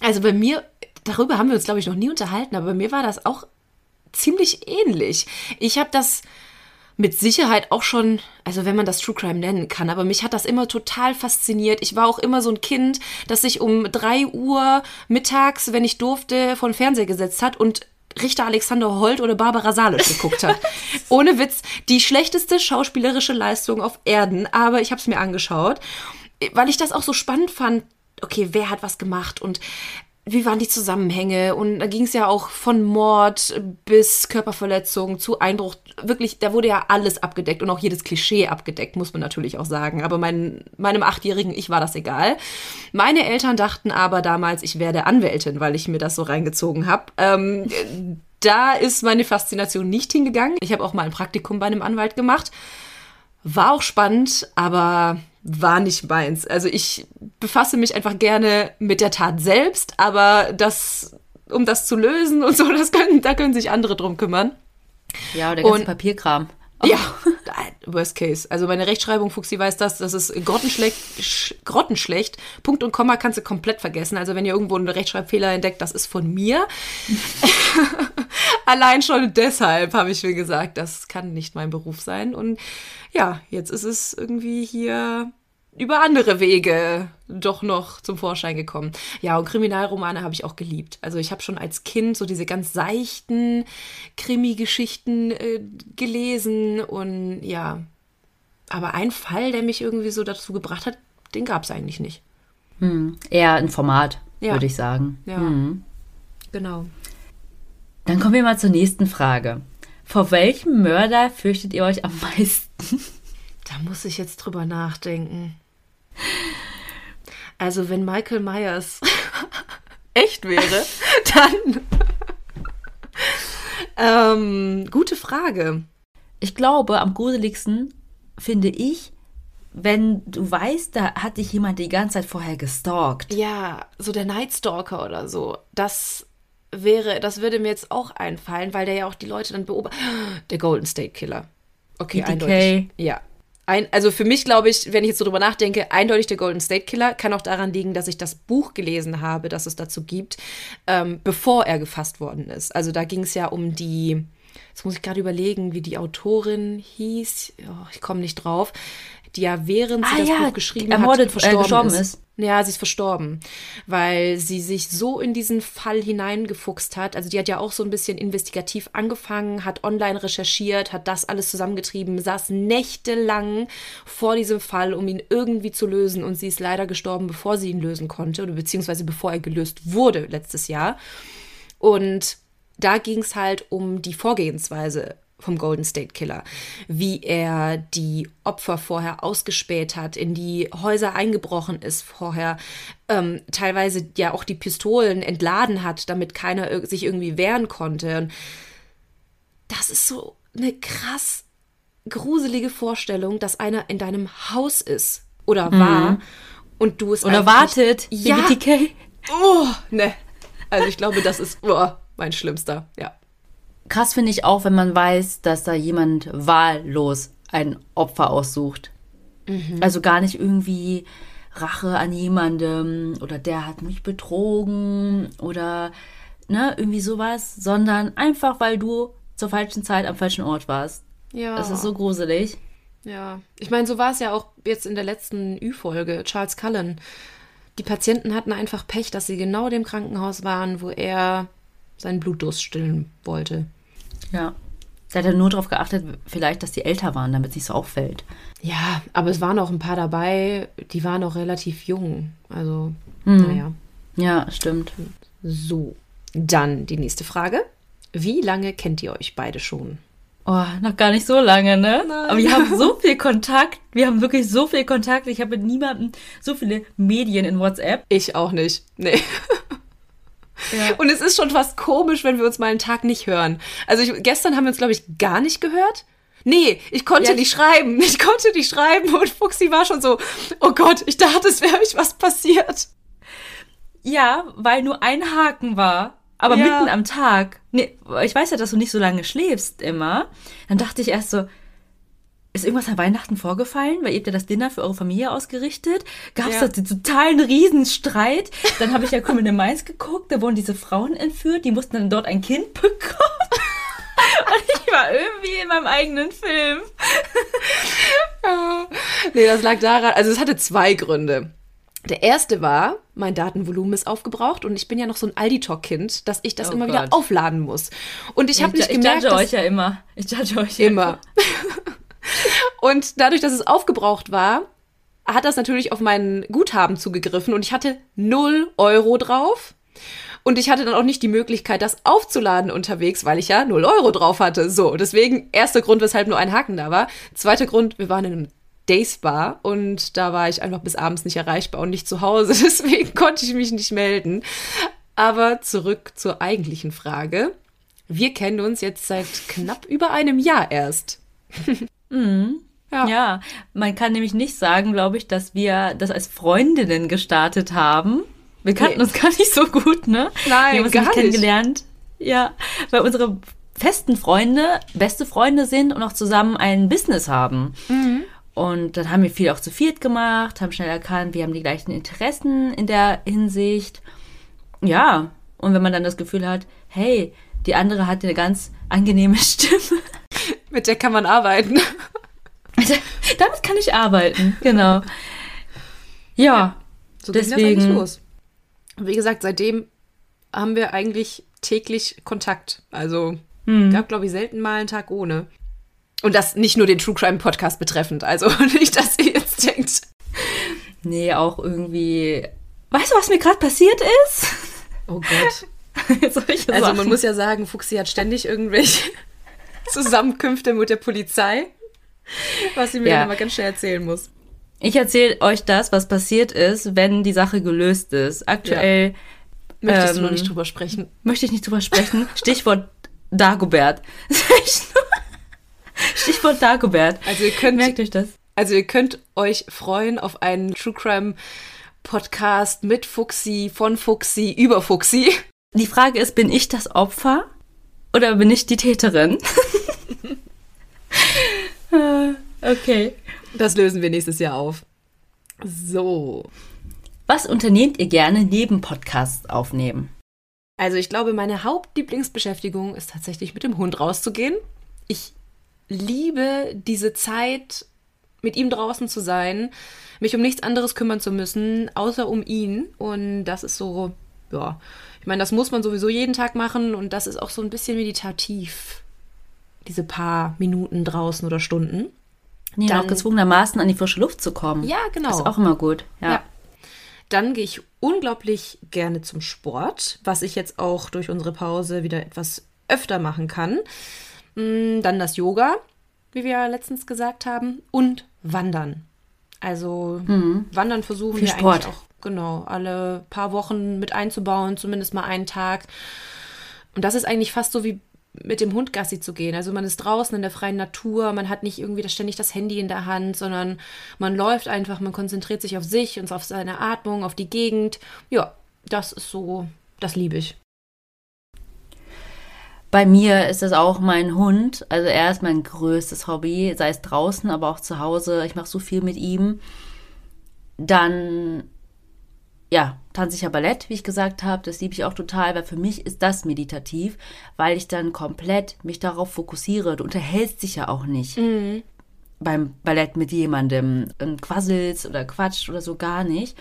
Also bei mir, darüber haben wir uns, glaube ich, noch nie unterhalten, aber bei mir war das auch ziemlich ähnlich. Ich habe das mit Sicherheit auch schon, also wenn man das True Crime nennen kann, aber mich hat das immer total fasziniert. Ich war auch immer so ein Kind, das sich um drei Uhr mittags, wenn ich durfte, vor den Fernseher gesetzt hat und Richter Alexander Holt oder Barbara Salisch geguckt hat. Ohne Witz, die schlechteste schauspielerische Leistung auf Erden, aber ich habe es mir angeschaut, weil ich das auch so spannend fand. Okay, wer hat was gemacht und wie waren die Zusammenhänge? Und da ging es ja auch von Mord bis Körperverletzung zu Einbruch. Wirklich, da wurde ja alles abgedeckt und auch jedes Klischee abgedeckt, muss man natürlich auch sagen. Aber mein, meinem achtjährigen Ich war das egal. Meine Eltern dachten aber damals, ich werde Anwältin, weil ich mir das so reingezogen habe. Ähm, da ist meine Faszination nicht hingegangen. Ich habe auch mal ein Praktikum bei einem Anwalt gemacht. War auch spannend, aber war nicht meins. Also ich befasse mich einfach gerne mit der Tat selbst, aber das, um das zu lösen und so, das können, da können sich andere drum kümmern. Ja, der ganze und, Papierkram. Ja, worst case. Also meine Rechtschreibung, Fuchsi weiß das, das ist grottenschlecht, grottenschlecht. Punkt und Komma kannst du komplett vergessen. Also wenn ihr irgendwo einen Rechtschreibfehler entdeckt, das ist von mir. Allein schon deshalb habe ich mir gesagt, das kann nicht mein Beruf sein. Und ja, jetzt ist es irgendwie hier über andere Wege doch noch zum Vorschein gekommen. Ja, und Kriminalromane habe ich auch geliebt. Also ich habe schon als Kind so diese ganz seichten Krimi-Geschichten äh, gelesen und ja. Aber ein Fall, der mich irgendwie so dazu gebracht hat, den gab es eigentlich nicht. Hm, eher ein Format, ja. würde ich sagen. Ja. Hm. Genau. Dann kommen wir mal zur nächsten Frage. Vor welchem Mörder fürchtet ihr euch am meisten? Da muss ich jetzt drüber nachdenken. Also, wenn Michael Myers echt wäre, dann. ähm, gute Frage. Ich glaube, am gruseligsten finde ich, wenn du weißt, da hat dich jemand die ganze Zeit vorher gestalkt. Ja, so der Nightstalker oder so. Das wäre, das würde mir jetzt auch einfallen, weil der ja auch die Leute dann beobachtet. Der Golden State Killer. Okay, BTK. eindeutig. Ja. Ein, also für mich glaube ich, wenn ich jetzt so drüber nachdenke, eindeutig der Golden State Killer kann auch daran liegen, dass ich das Buch gelesen habe, das es dazu gibt, ähm, bevor er gefasst worden ist. Also da ging es ja um die, jetzt muss ich gerade überlegen, wie die Autorin hieß. Oh, ich komme nicht drauf die ja während sie ah, das ja, Buch geschrieben ermordet, hat, verstorben äh, gestorben ist. ist. Ja, sie ist verstorben, weil sie sich so in diesen Fall hineingefuchst hat. Also die hat ja auch so ein bisschen investigativ angefangen, hat online recherchiert, hat das alles zusammengetrieben, saß nächtelang vor diesem Fall, um ihn irgendwie zu lösen. Und sie ist leider gestorben, bevor sie ihn lösen konnte, oder beziehungsweise bevor er gelöst wurde letztes Jahr. Und da ging es halt um die Vorgehensweise vom Golden State Killer, wie er die Opfer vorher ausgespäht hat, in die Häuser eingebrochen ist vorher, ähm, teilweise ja auch die Pistolen entladen hat, damit keiner sich irgendwie wehren konnte. Und das ist so eine krass gruselige Vorstellung, dass einer in deinem Haus ist oder mhm. war und du es oder wartet. Ja. BTK. Oh, ne. Also ich glaube, das ist oh, mein schlimmster. Ja krass finde ich auch, wenn man weiß, dass da jemand wahllos ein Opfer aussucht. Mhm. Also gar nicht irgendwie Rache an jemandem oder der hat mich betrogen oder ne, irgendwie sowas, sondern einfach, weil du zur falschen Zeit am falschen Ort warst. Ja. Das ist so gruselig. Ja, ich meine, so war es ja auch jetzt in der letzten Ü-Folge, Charles Cullen. Die Patienten hatten einfach Pech, dass sie genau dem Krankenhaus waren, wo er seinen Blutdurst stillen wollte. Ja. Da hat er nur darauf geachtet, vielleicht, dass die älter waren, damit es nicht so auffällt. Ja, aber es waren auch ein paar dabei, die waren auch relativ jung. Also, mhm. naja. Ja, stimmt. So, dann die nächste Frage. Wie lange kennt ihr euch beide schon? Oh, noch gar nicht so lange, ne? Nein. Aber wir haben so viel Kontakt. Wir haben wirklich so viel Kontakt. Ich habe mit niemandem so viele Medien in WhatsApp. Ich auch nicht. Nee. Ja. Und es ist schon fast komisch, wenn wir uns mal einen Tag nicht hören. Also ich, gestern haben wir uns, glaube ich, gar nicht gehört. Nee, ich konnte ja. nicht schreiben. Ich konnte nicht schreiben und Fuxi war schon so, oh Gott, ich dachte, es wäre euch was passiert. Ja, weil nur ein Haken war. Aber ja. mitten am Tag. Nee, ich weiß ja, dass du nicht so lange schläfst immer. Dann dachte ich erst so, ist irgendwas an Weihnachten vorgefallen? Weil ihr habt ja das Dinner für eure Familie ausgerichtet. Gab es ja. da totalen Riesenstreit? Dann habe ich ja Criminal Minds geguckt, da wurden diese Frauen entführt, die mussten dann dort ein Kind bekommen. Und ich war irgendwie in meinem eigenen Film. ja. Nee, das lag daran, also es hatte zwei Gründe. Der erste war, mein Datenvolumen ist aufgebraucht und ich bin ja noch so ein Aldi-Talk-Kind, dass ich das oh immer Gott. wieder aufladen muss. Und ich habe nicht ich gemerkt, ich judge euch ja immer. Ich judge euch immer. Und dadurch, dass es aufgebraucht war, hat das natürlich auf mein Guthaben zugegriffen und ich hatte 0 Euro drauf. Und ich hatte dann auch nicht die Möglichkeit, das aufzuladen unterwegs, weil ich ja 0 Euro drauf hatte. So, deswegen erster Grund, weshalb nur ein Haken da war. Zweiter Grund, wir waren in einem Days Bar und da war ich einfach bis abends nicht erreichbar und nicht zu Hause. Deswegen konnte ich mich nicht melden. Aber zurück zur eigentlichen Frage. Wir kennen uns jetzt seit knapp über einem Jahr erst. mhm. Ja. ja, man kann nämlich nicht sagen, glaube ich, dass wir das als Freundinnen gestartet haben. Wir kannten nee. uns gar nicht so gut, ne? Nein, wir haben uns gar nicht kennengelernt. Ja, weil unsere festen Freunde beste Freunde sind und auch zusammen ein Business haben. Mhm. Und dann haben wir viel auch zu viert gemacht, haben schnell erkannt, wir haben die gleichen Interessen in der Hinsicht. Ja, und wenn man dann das Gefühl hat, hey, die andere hat eine ganz angenehme Stimme. Mit der kann man arbeiten. Damit kann ich arbeiten, genau. Ja, ja so deswegen. Das los. Wie gesagt, seitdem haben wir eigentlich täglich Kontakt. Also hm. gab, glaube ich, selten mal einen Tag ohne. Und das nicht nur den True Crime Podcast betreffend. Also nicht, dass ihr jetzt denkt. Nee, auch irgendwie. Weißt du, was mir gerade passiert ist? Oh Gott. also man muss ja sagen, Fuxi hat ständig irgendwelche Zusammenkünfte mit der Polizei, was sie mir ja. immer ganz schnell erzählen muss. Ich erzähle euch das, was passiert ist, wenn die Sache gelöst ist. Aktuell. Ja. Möchtest ähm, du noch nicht drüber sprechen? Möchte ich nicht drüber sprechen. Stichwort Dagobert. Stichwort Dagobert. Also ihr könnt, Merkt euch das. Also ihr könnt euch freuen auf einen True Crime Podcast mit Fuxi, von Fuxi, über Fuxi. Die Frage ist, bin ich das Opfer oder bin ich die Täterin? okay. Das lösen wir nächstes Jahr auf. So. Was unternehmt ihr gerne neben Podcasts aufnehmen? Also ich glaube, meine Hauptlieblingsbeschäftigung ist tatsächlich mit dem Hund rauszugehen. Ich liebe diese Zeit, mit ihm draußen zu sein, mich um nichts anderes kümmern zu müssen, außer um ihn. Und das ist so, ja, ich meine, das muss man sowieso jeden Tag machen und das ist auch so ein bisschen meditativ, diese paar Minuten draußen oder Stunden. Nee, dann auch gezwungenermaßen an die frische Luft zu kommen. Ja, genau. Ist auch immer gut. ja. ja. Dann gehe ich unglaublich gerne zum Sport, was ich jetzt auch durch unsere Pause wieder etwas öfter machen kann. Mm, dann das Yoga, wie wir letztens gesagt haben, und Wandern. Also mhm. Wandern versuchen Viel wir Sport. eigentlich auch genau alle paar Wochen mit einzubauen, zumindest mal einen Tag. Und das ist eigentlich fast so wie mit dem Hund Gassi zu gehen. Also man ist draußen in der freien Natur, man hat nicht irgendwie ständig das Handy in der Hand, sondern man läuft einfach, man konzentriert sich auf sich und auf seine Atmung, auf die Gegend. Ja, das ist so, das liebe ich. Bei mir ist das auch mein Hund. Also er ist mein größtes Hobby, sei es draußen, aber auch zu Hause. Ich mache so viel mit ihm. Dann, ja, tanze ich ja Ballett, wie ich gesagt habe. Das liebe ich auch total, weil für mich ist das meditativ, weil ich dann komplett mich darauf fokussiere. Du unterhältst dich ja auch nicht. Mhm. Beim Ballett mit jemandem und quasselst oder quatscht oder so gar nicht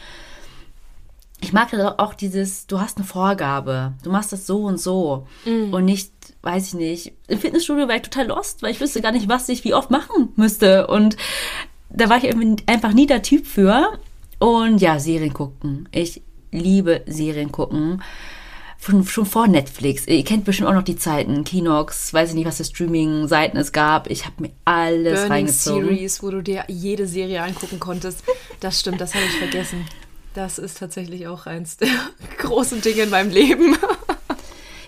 ich mag auch dieses, du hast eine Vorgabe, du machst das so und so mm. und nicht, weiß ich nicht, im Fitnessstudio war ich total lost, weil ich wüsste gar nicht, was ich wie oft machen müsste und da war ich einfach nie der Typ für und ja, Serien gucken. Ich liebe Serien gucken. Schon, schon vor Netflix. Ihr kennt bestimmt auch noch die Zeiten. Kinox, weiß ich nicht, was für Streaming-Seiten es gab. Ich habe mir alles Burning reingezogen. Series, wo du dir jede Serie angucken konntest. Das stimmt, das habe ich vergessen. Das ist tatsächlich auch eins der großen Dinge in meinem Leben.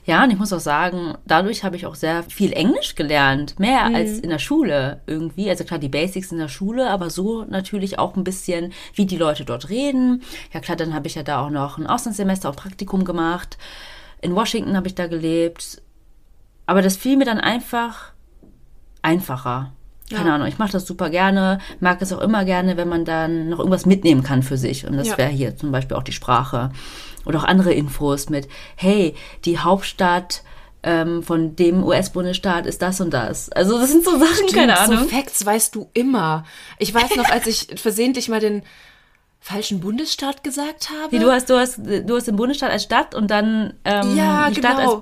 Ja, und ich muss auch sagen, dadurch habe ich auch sehr viel Englisch gelernt. Mehr mhm. als in der Schule irgendwie. Also klar, die Basics in der Schule, aber so natürlich auch ein bisschen, wie die Leute dort reden. Ja klar, dann habe ich ja da auch noch ein Auslandssemester und Praktikum gemacht. In Washington habe ich da gelebt. Aber das fiel mir dann einfach einfacher. Keine ja. Ahnung, ich mache das super gerne, mag es auch immer gerne, wenn man dann noch irgendwas mitnehmen kann für sich. Und das ja. wäre hier zum Beispiel auch die Sprache. Oder auch andere Infos mit, hey, die Hauptstadt ähm, von dem US-Bundesstaat ist das und das. Also das sind so Sachen, Stimmt, keine Ahnung. So Facts weißt du immer. Ich weiß noch, als ich versehentlich mal den falschen Bundesstaat gesagt habe. Wie du hast, du hast, du hast den Bundesstaat als Stadt und dann ähm, ja, die genau. Stadt als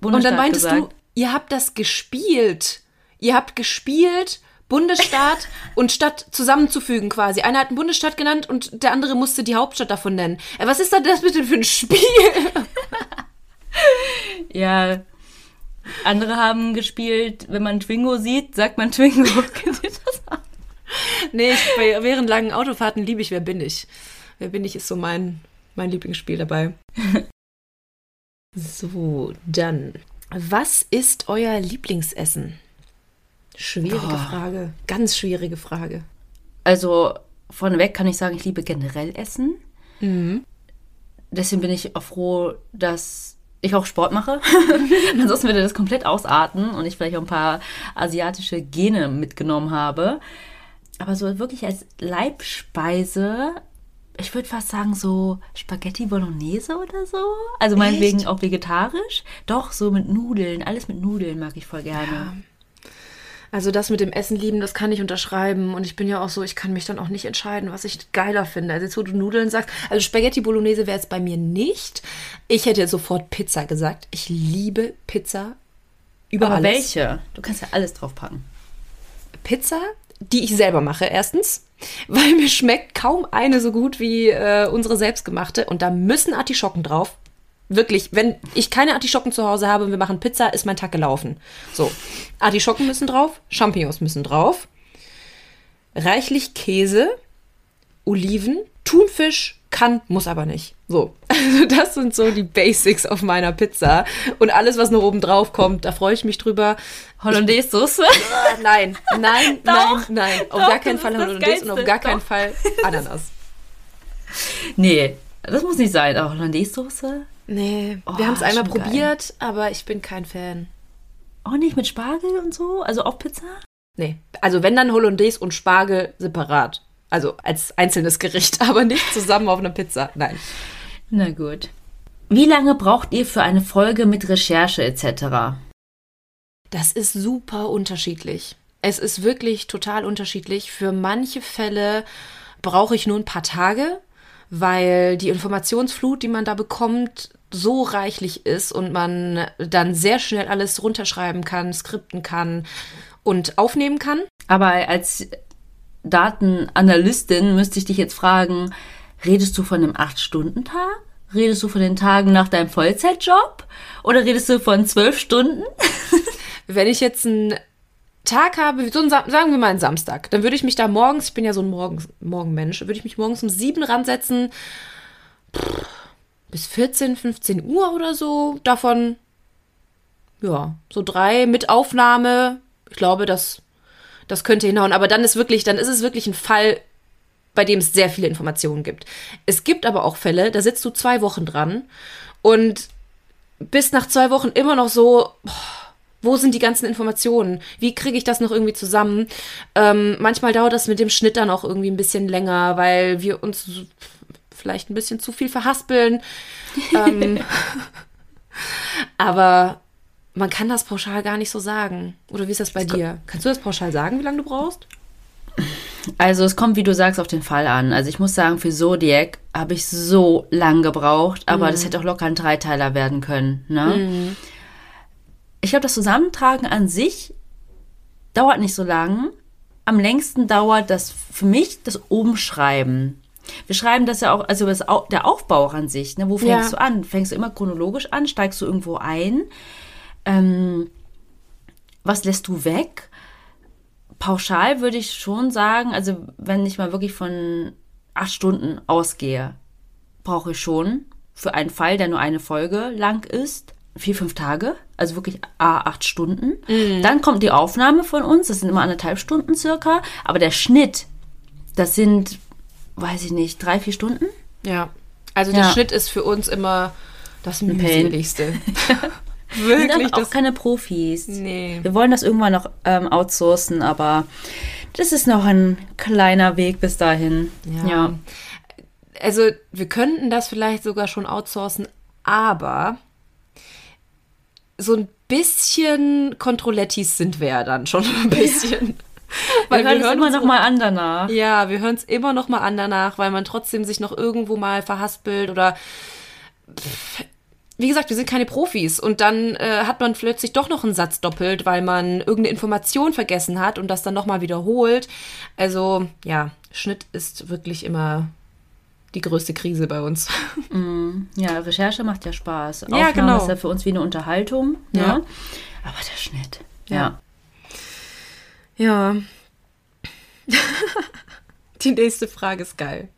Bundesstaat Und dann meintest gesagt. du, ihr habt das gespielt. Ihr habt gespielt Bundesstaat und Stadt zusammenzufügen quasi. Einer hat einen Bundesstaat genannt und der andere musste die Hauptstadt davon nennen. Äh, Was ist da das bitte für ein Spiel? Ja. Andere haben gespielt, wenn man Twingo sieht, sagt man Twingo. Nee, ich, während langen Autofahrten liebe ich Wer bin ich. Wer bin ich ist so mein, mein Lieblingsspiel dabei. so, dann. Was ist euer Lieblingsessen? Schwierige Boah. Frage. Ganz schwierige Frage. Also vorneweg kann ich sagen, ich liebe generell Essen. Deswegen bin ich auch froh, dass ich auch Sport mache. Ansonsten würde das komplett ausarten und ich vielleicht auch ein paar asiatische Gene mitgenommen habe. Aber so wirklich als Leibspeise, ich würde fast sagen so Spaghetti Bolognese oder so. Also meinetwegen auch vegetarisch. Doch, so mit Nudeln. Alles mit Nudeln mag ich voll gerne. Also das mit dem Essen lieben, das kann ich unterschreiben. Und ich bin ja auch so, ich kann mich dann auch nicht entscheiden, was ich geiler finde. Also jetzt, wo du Nudeln sagst, also Spaghetti Bolognese wäre jetzt bei mir nicht. Ich hätte sofort Pizza gesagt. Ich liebe Pizza über Aber alles. welche? Du kannst ja alles draufpacken. Pizza, die ich selber mache, erstens. Weil mir schmeckt kaum eine so gut wie äh, unsere selbstgemachte. Und da müssen Artischocken drauf. Wirklich, wenn ich keine Artischocken zu Hause habe und wir machen Pizza, ist mein Tag gelaufen. So, Artischocken müssen drauf, Champignons müssen drauf, reichlich Käse, Oliven, Thunfisch kann, muss aber nicht. So, also das sind so die Basics auf meiner Pizza. Und alles, was noch oben drauf kommt, da freue ich mich drüber. Hollandaise-Soße. Ah, Nein, nein, nein, Doch, nein. Auf doch, gar keinen Fall Hollandaise und auf gar keinen doch. Fall Ananas. Nee, das muss nicht sein. Aber Hollandaise-Soße? Nee, Oh, wir haben es einmal schon geil. probiert, aber ich bin kein Fan. Auch nicht mit Spargel und so? Also auf Pizza? Nee, also wenn dann Hollandaise und Spargel separat. Also als einzelnes Gericht, aber nicht zusammen auf einer Pizza. Nein. Na gut. Wie lange braucht ihr für eine Folge mit Recherche etc.? Das ist super unterschiedlich. Es ist wirklich total unterschiedlich. Für manche Fälle brauche ich nur ein paar Tage, weil die Informationsflut, die man da bekommt, so reichlich ist und man dann sehr schnell alles runterschreiben kann, skripten kann und aufnehmen kann. Aber als Datenanalystin müsste ich dich jetzt fragen, redest du von einem 8-Stunden-Tag? Redest du von den Tagen nach deinem Vollzeitjob? Oder redest du von 12 Stunden? Wenn ich jetzt einen Tag habe, so ein, sagen wir mal einen Samstag, dann würde ich mich da morgens, ich bin ja so ein Morgen, Morgenmensch, würde ich mich morgens um sieben ransetzen, bis 14, 15 Uhr oder so. Davon, ja, so drei mit Aufnahme. Ich glaube, das, das könnte hinhauen. Aber dann ist wirklich, dann ist es wirklich ein Fall, bei dem es sehr viele Informationen gibt. Es gibt aber auch Fälle, da sitzt du zwei Wochen dran und bist nach zwei Wochen immer noch so, boah, wo sind die ganzen Informationen? Wie kriege ich das noch irgendwie zusammen? Ähm, manchmal dauert das mit dem Schnitt dann auch irgendwie ein bisschen länger, weil wir uns vielleicht ein bisschen zu viel verhaspeln. ähm, aber man kann das pauschal gar nicht so sagen. Oder wie ist das bei dir? Kannst du das pauschal sagen, wie lange du brauchst? Also es kommt, wie du sagst, auf den Fall an. Also ich muss sagen, für Zodiac habe ich so lang gebraucht, aber das hätte auch locker ein Dreiteiler werden können. Ne? Ich glaube, das Zusammentragen an sich dauert nicht so lang. Am längsten dauert das für mich das Umschreiben. Wir schreiben das ja auch, also das, der Aufbau auch an sich. Ne? Wo fängst Ja. du an? Fängst du immer chronologisch an? Steigst du irgendwo ein? Ähm, was lässt du weg? pauschal würde ich schon sagen, also wenn ich mal wirklich von acht Stunden ausgehe, brauche ich schon für einen Fall, der nur eine Folge lang ist, vier, fünf Tage, also wirklich a acht Stunden. Dann kommt die Aufnahme von uns, das sind immer anderthalb Stunden circa, aber der Schnitt, das sind, weiß ich nicht, drei, vier Stunden. Ja. Also der Ja. Schnitt ist für uns immer das mühseligste. Wir sind Wirklich, auch das. keine Profis. Nee. Wir wollen das irgendwann noch ähm, outsourcen, aber das ist noch ein kleiner Weg bis dahin. Ja. ja. Also, wir könnten das vielleicht sogar schon outsourcen, aber so ein bisschen Kontrollettis sind wir ja dann schon ein bisschen. Weil wir hören es immer noch mal an danach. Ja, wir hören es immer noch mal an danach, weil man trotzdem sich noch irgendwo mal verhaspelt oder pff, wie gesagt, wir sind keine Profis und dann äh, hat man plötzlich doch noch einen Satz doppelt, weil man irgendeine Information vergessen hat und das dann nochmal wiederholt. Also ja, Schnitt ist wirklich immer die größte Krise bei uns. Mm, ja, Recherche macht ja Spaß. Ja, Aufnahme genau. ist ja für uns wie eine Unterhaltung. Ja. Ja. Aber der Schnitt. Ja. Ja. Die nächste Frage ist geil.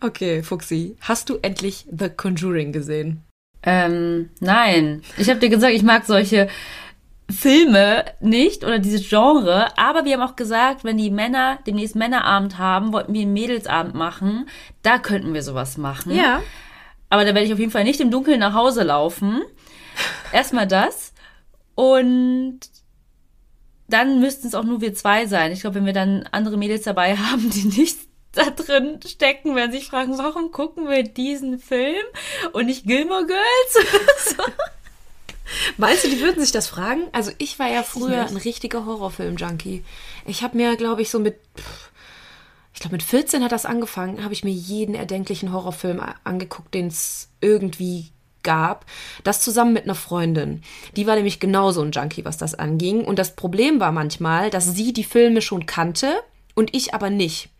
Okay, Fuxi, hast du endlich The Conjuring gesehen? Ähm, nein. Ich habe dir gesagt, ich mag solche Filme nicht oder dieses Genre, aber wir haben auch gesagt, wenn die Männer demnächst Männerabend haben, wollten wir einen Mädelsabend machen. Da könnten wir sowas machen. Aber da werde ich auf jeden Fall nicht im Dunkeln nach Hause laufen. Erstmal das. Und dann müssten es auch nur wir zwei sein. Ich glaube, wenn wir dann andere Mädels dabei haben, die nicht da drin stecken, werden sich fragen, warum gucken wir diesen Film und nicht Gilmore Girls? Meinst du, die würden sich das fragen? Also ich war ja früher ein richtiger Horrorfilm-Junkie. Ich habe mir, glaube ich, so mit, ich glaube mit 14 hat das angefangen, habe ich mir jeden erdenklichen Horrorfilm angeguckt, den es irgendwie gab. Das zusammen mit einer Freundin. Die war nämlich genauso ein Junkie, was das anging. Und das Problem war manchmal, dass sie die Filme schon kannte und ich aber nicht.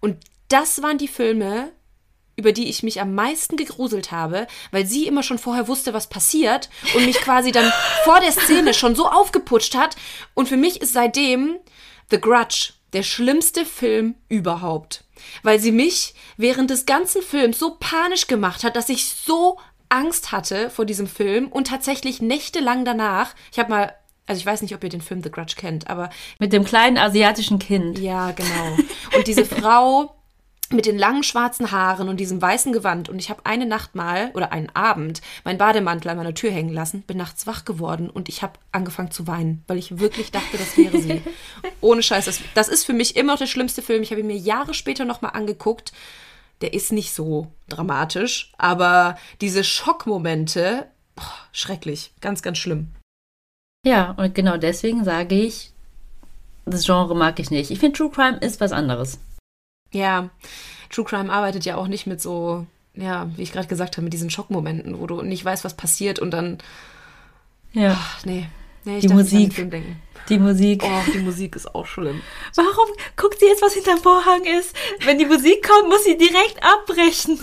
Und das waren die Filme, über die ich mich am meisten gegruselt habe, weil sie immer schon vorher wusste, was passiert und mich quasi dann vor der Szene schon so aufgeputscht hat. Und für mich ist seitdem The Grudge der schlimmste Film überhaupt, weil sie mich während des ganzen Films so panisch gemacht hat, dass ich so Angst hatte vor diesem Film und tatsächlich nächtelang danach, ich habe mal, also ich weiß nicht, ob ihr den Film The Grudge kennt, aber Mit dem kleinen asiatischen Kind. ja, genau. Und diese Frau mit den langen schwarzen Haaren und diesem weißen Gewand. Und ich habe eine Nacht mal oder einen Abend meinen Bademantel an meiner Tür hängen lassen, bin nachts wach geworden und ich habe angefangen zu weinen, weil ich wirklich dachte, das wäre sie. Ohne Scheiß. Das, das ist für mich immer noch der schlimmste Film. Ich habe ihn mir Jahre später nochmal angeguckt. Der ist nicht so dramatisch, aber diese Schockmomente, boah, schrecklich. Ganz, ganz schlimm. Ja, und genau deswegen sage ich, das Genre mag ich nicht. Ich finde True Crime ist was anderes. Ja, True Crime arbeitet ja auch nicht mit so, ja, wie ich gerade gesagt habe, mit diesen Schockmomenten, wo du nicht weißt, was passiert und dann, Ja. ach nee, nee ich Die Musik. Die Musik. Oh, die Musik ist auch schlimm. Warum guckt sie jetzt, was hinterm Vorhang ist? Wenn die Musik kommt, muss sie direkt abbrechen.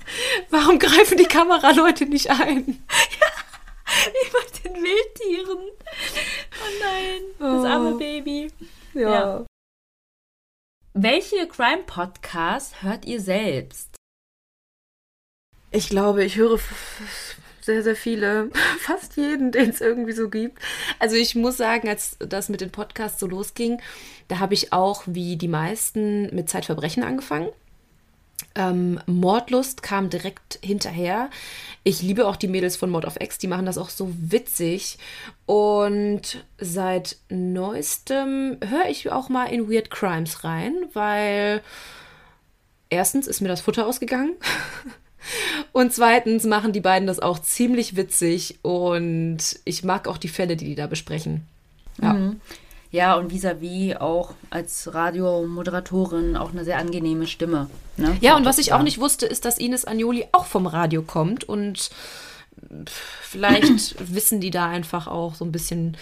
Warum greifen die Kameraleute nicht ein? Wie bei den Wildtieren. Oh nein, das Oh. arme Baby. Ja. Welche Crime-Podcasts hört ihr selbst? Ich glaube, ich höre sehr, sehr viele, fast jeden, den es irgendwie so gibt. Also ich muss sagen, als das mit den Podcasts so losging, da habe ich auch wie die meisten mit Zeitverbrechen angefangen. Ähm, Mordlust kam direkt hinterher. Ich liebe auch die Mädels von Mord of X, die machen das auch so witzig. Und seit neuestem höre ich auch mal in Weird Crimes rein, weil erstens ist mir das Futter ausgegangen. Und zweitens machen die beiden das auch ziemlich witzig und ich mag auch die Fälle, die die da besprechen. Ja. Ja, und vis-à-vis auch als Radiomoderatorin auch eine sehr angenehme Stimme. Ne? Ja, und was ich auch nicht wusste, ist, dass Ines Agnoli auch vom Radio kommt und vielleicht wissen die da einfach auch so ein bisschen,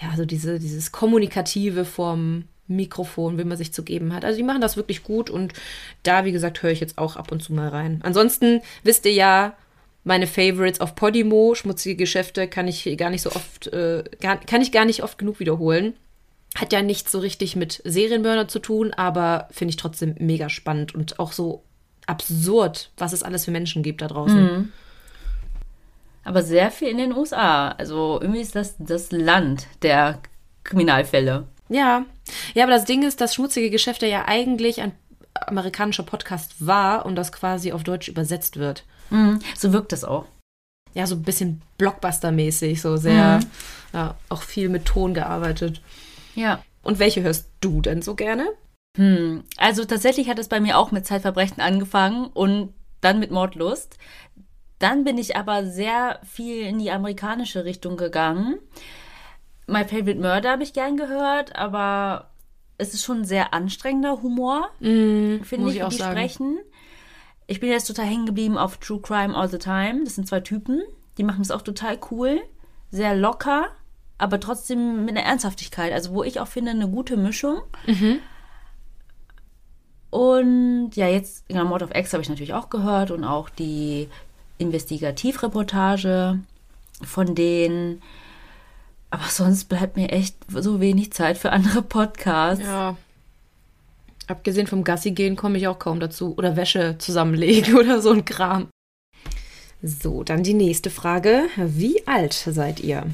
ja, so diese, dieses Kommunikative vom Mikrofon, wie man sich zu geben hat. Also die machen das wirklich gut und da, wie gesagt, höre ich jetzt auch ab und zu mal rein. Ansonsten wisst ihr ja, meine Favorites auf Podimo, schmutzige Geschäfte, kann ich gar nicht so oft, äh, gar, kann ich gar nicht oft genug wiederholen. Hat ja nichts so richtig mit Serienmörder zu tun, aber finde ich trotzdem mega spannend und auch so absurd, was es alles für Menschen gibt da draußen. Aber sehr viel in den USA. Also irgendwie ist das das Land der Kriminalfälle. Ja. Ja, aber das Ding ist, dass schmutzige Geschäfte ja eigentlich ein amerikanischer Podcast war und das quasi auf Deutsch übersetzt wird. Mhm. So wirkt das auch. Ja, so ein bisschen Blockbuster-mäßig, so sehr, ja, auch viel mit Ton gearbeitet. Ja. Und welche hörst du denn so gerne? Hm. Also tatsächlich hat es bei mir auch mit Zeitverbrechen angefangen und dann mit Mordlust. Dann bin ich aber sehr viel in die amerikanische Richtung gegangen. My Favorite Murder habe ich gern gehört, aber es ist schon ein sehr anstrengender Humor, finde muss ich, ich auch die sagen. sprechen. Ich bin jetzt total hängen geblieben auf True Crime All the Time. Das sind zwei Typen, Die machen es auch total cool, sehr locker, aber trotzdem mit einer Ernsthaftigkeit. Also wo ich auch finde, eine gute Mischung. Und ja, jetzt genau, Mord of X habe ich natürlich auch gehört und auch die Investigativreportage von denen. Aber sonst bleibt mir echt so wenig Zeit für andere Podcasts. Ja. Abgesehen vom Gassi gehen komme ich auch kaum dazu. Oder Wäsche zusammenlegen oder so ein Kram. So, dann die nächste Frage. Wie alt seid ihr?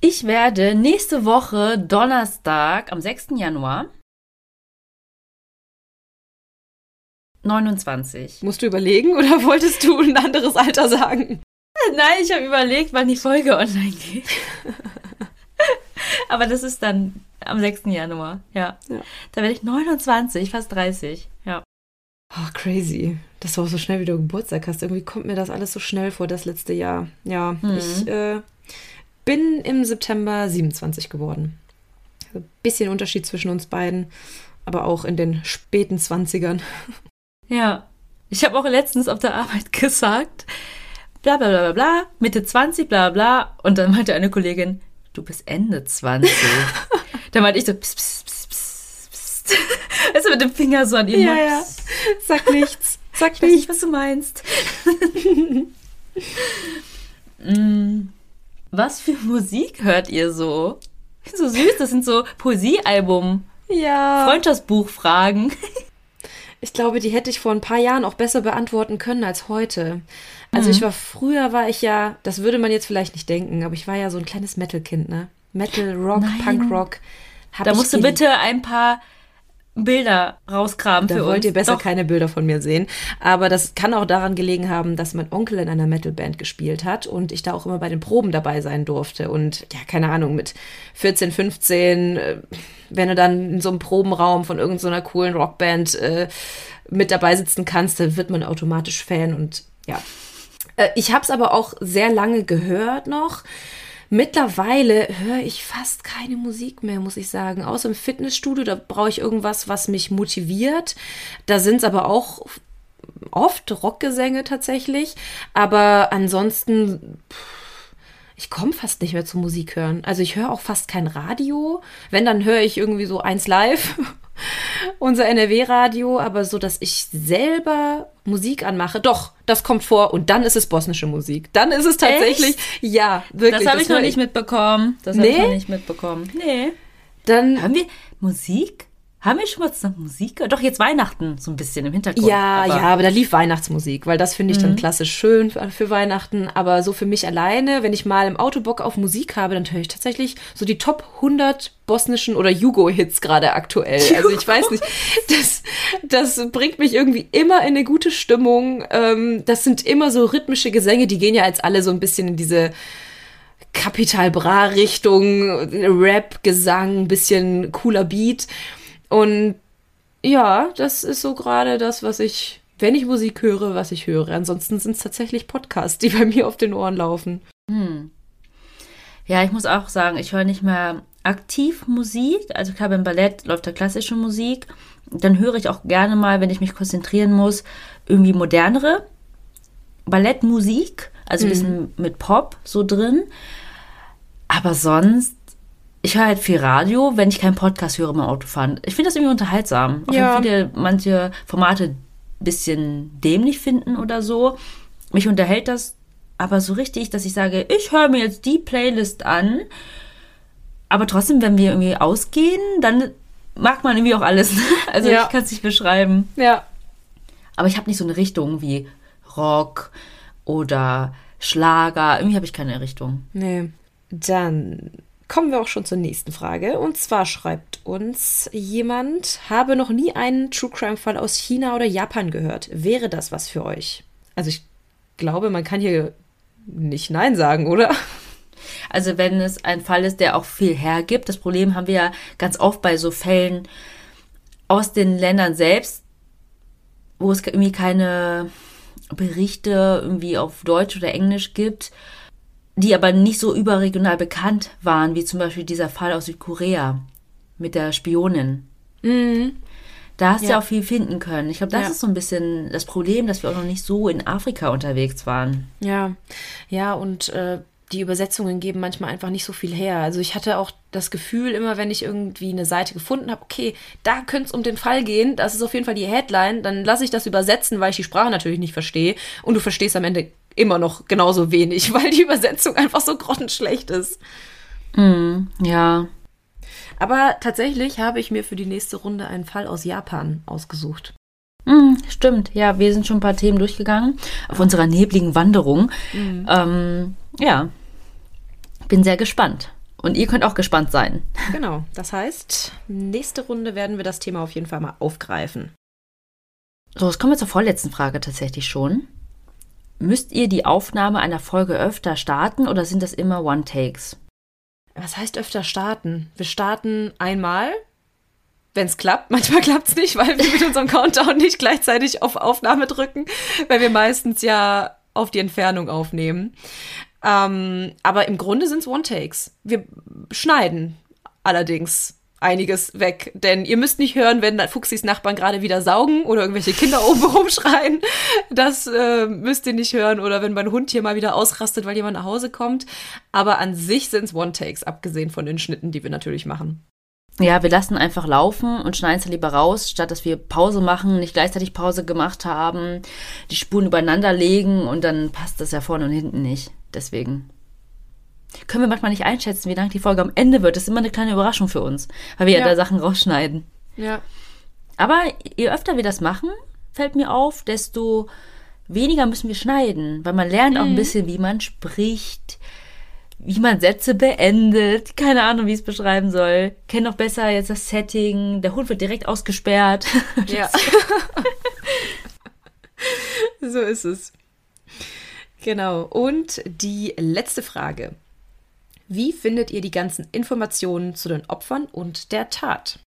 Ich werde nächste Woche Donnerstag am 6. Januar 29. Musst du überlegen oder wolltest du ein anderes Alter sagen? Nein, ich habe überlegt, wann die Folge online geht. Aber das ist dann am 6. Januar, ja. Ja. Da werde ich 29, fast 30, ja. Oh, crazy. Du auch so schnell wieder Geburtstag hast. Irgendwie kommt mir das alles so schnell vor, das letzte Jahr. Ja, ich äh, bin im September 27 geworden. Also ein bisschen Unterschied zwischen uns beiden, aber auch in den späten 20ern. Ja. Ich habe auch letztens auf der Arbeit gesagt, bla bla bla bla Mitte 20, bla bla. Und dann meinte eine Kollegin, du bist Ende 20. da meinte ich so, pst, pst, pst, pst. Weißt du, mit dem Finger so an ihm. Sag nichts. Sag Ich weiß nicht, was du meinst. Mm, was für Musik hört ihr so? So süß, das sind so Poesiealbum, Ja. Freundschaftsbuchfragen. Ich glaube, die hätte ich vor ein paar Jahren auch besser beantworten können als heute. Also ich war früher war ich ja, das würde man jetzt vielleicht nicht denken, aber ich war ja so ein kleines Metal-Kind, ne? Metal, Rock, Nein. Punk Rock. Da musst du bitte ein paar Bilder rauskramen Da für wollt uns. ihr besser Doch. keine Bilder von mir sehen. Aber das kann auch daran gelegen haben, dass mein Onkel in einer Metalband gespielt hat und ich da auch immer bei den Proben dabei sein durfte. Und ja, keine Ahnung, mit 14, 15, äh, wenn du dann in so einem Probenraum von irgendeiner coolen Rockband äh, mit dabei sitzen kannst, dann wird man automatisch Fan und ja. Äh, ich habe es aber auch sehr lange gehört noch. Mittlerweile höre ich fast keine Musik mehr, muss ich sagen. Außer im Fitnessstudio, da brauche ich irgendwas, was mich motiviert. Da sind es aber auch oft Rockgesänge tatsächlich. Aber ansonsten, pff, ich komme fast nicht mehr zu Musik hören. Also ich höre auch fast kein Radio. Wenn, dann höre ich irgendwie so eins live. Unser NRW-Radio, aber so, dass ich selber Musik anmache, doch, das kommt vor und dann ist es bosnische Musik. Dann ist es tatsächlich, ja, wirklich. Das habe ich noch nicht mitbekommen. Das habe ich Nee? noch nicht mitbekommen. Nee. Dann Haben wir Musik? Haben wir schon mal zusammen Musik gehört? Doch, jetzt Weihnachten so ein bisschen im Hintergrund. Ja, aber- ja, aber da lief Weihnachtsmusik, weil das finde ich dann klassisch schön für, für Weihnachten. Aber so für mich alleine, wenn ich mal im Auto Bock auf Musik habe, dann höre ich tatsächlich so die Top 100 bosnischen oder Jugo-Hits gerade aktuell. Also ich weiß nicht, das, das bringt mich irgendwie immer in eine gute Stimmung. Ähm, das sind immer so rhythmische Gesänge, die gehen ja jetzt alle so ein bisschen in diese Kapital Bra Richtung, Rap, Gesang, ein bisschen cooler Beat. Und ja, das ist so gerade das, was ich, wenn ich Musik höre, was ich höre. Ansonsten sind es tatsächlich Podcasts, die bei mir auf den Ohren laufen. Ja, ich muss auch sagen, ich höre nicht mehr aktiv Musik. Also klar, beim Ballett läuft da klassische Musik. Dann höre ich auch gerne mal, wenn ich mich konzentrieren muss, irgendwie modernere Ballettmusik. Also ein bisschen mit Pop so drin. Aber sonst, ich höre halt viel Radio, wenn ich keinen Podcast höre beim Autofahren. Ich finde das irgendwie unterhaltsam. Auch Ja. wenn viele manche Formate ein bisschen dämlich finden oder so. Mich unterhält das aber so richtig, dass ich sage, ich höre mir jetzt die Playlist an. Aber trotzdem, wenn wir irgendwie ausgehen, dann mag man irgendwie auch alles. Also Ja. ich kann es nicht beschreiben. Ja. Aber ich habe nicht so eine Richtung wie Rock oder Schlager. Irgendwie habe ich keine Richtung. Nee. Dann kommen wir auch schon zur nächsten Frage. Und zwar schreibt uns jemand, habe noch nie einen True Crime Fall aus China oder Japan gehört. Wäre das was für euch? Also ich glaube, man kann hier nicht Nein sagen, oder? Also wenn es ein Fall ist, der auch viel hergibt. Das Problem haben wir ja ganz oft bei so Fällen aus den Ländern selbst, wo es irgendwie keine Berichte irgendwie auf Deutsch oder Englisch gibt, die aber nicht so überregional bekannt waren, wie zum Beispiel dieser Fall aus Südkorea mit der Spionin. Da hast du Ja. ja auch viel finden können. Ich glaube, das Ja. ist so ein bisschen das Problem, dass wir auch noch nicht so in Afrika unterwegs waren. Ja, ja, und äh, die Übersetzungen geben manchmal einfach nicht so viel her. Also ich hatte auch das Gefühl, immer wenn ich irgendwie eine Seite gefunden habe, okay, da könnte es um den Fall gehen, das ist auf jeden Fall die Headline, dann lasse ich das übersetzen, weil ich die Sprache natürlich nicht verstehe. Und du verstehst am Ende immer noch genauso wenig, weil die Übersetzung einfach so grottenschlecht ist. Ja. Aber tatsächlich habe ich mir für die nächste Runde einen Fall aus Japan ausgesucht. Hm, stimmt. Ja, wir sind schon ein paar Themen durchgegangen auf unserer nebligen Wanderung. Ähm, ja. Bin sehr gespannt. Und ihr könnt auch gespannt sein. Genau, das heißt, nächste Runde werden wir das Thema auf jeden Fall mal aufgreifen. So, jetzt kommen wir zur vorletzten Frage tatsächlich schon. Müsst ihr die Aufnahme einer Folge öfter starten oder sind das immer One-Takes? Was heißt öfter starten? Wir starten einmal, wenn es klappt. Manchmal klappt es nicht, weil wir mit unserem Countdown nicht gleichzeitig auf Aufnahme drücken, weil wir meistens ja auf die Entfernung aufnehmen. Ähm, aber im Grunde sind es One-Takes. Wir schneiden allerdings einiges weg, denn ihr müsst nicht hören, wenn Fuchsis Nachbarn gerade wieder saugen oder irgendwelche Kinder oben rumschreien. Das äh, müsst ihr nicht hören oder wenn mein Hund hier mal wieder ausrastet, weil jemand nach Hause kommt. Aber an sich sind es One-Takes, abgesehen von den Schnitten, die wir natürlich machen. Ja, wir lassen einfach laufen und schneiden es dann lieber raus, statt dass wir Pause machen, nicht gleichzeitig Pause gemacht haben, die Spuren übereinander legen und dann passt das ja vorne und hinten nicht. Deswegen können wir manchmal nicht einschätzen, wie lang die Folge am Ende wird. Das ist immer eine kleine Überraschung für uns, weil wir ja, Ja. da Sachen rausschneiden. Ja. Aber je öfter wir das machen, fällt mir auf, desto weniger müssen wir schneiden, weil man lernt auch ein bisschen, wie man spricht, wie man Sätze beendet. Keine Ahnung, wie ich es beschreiben soll. Kennt noch besser jetzt das Setting. Der Hund wird direkt ausgesperrt. Ja. so ist es. Genau. Und die letzte Frage. Wie findet ihr die ganzen Informationen zu den Opfern und der Tat?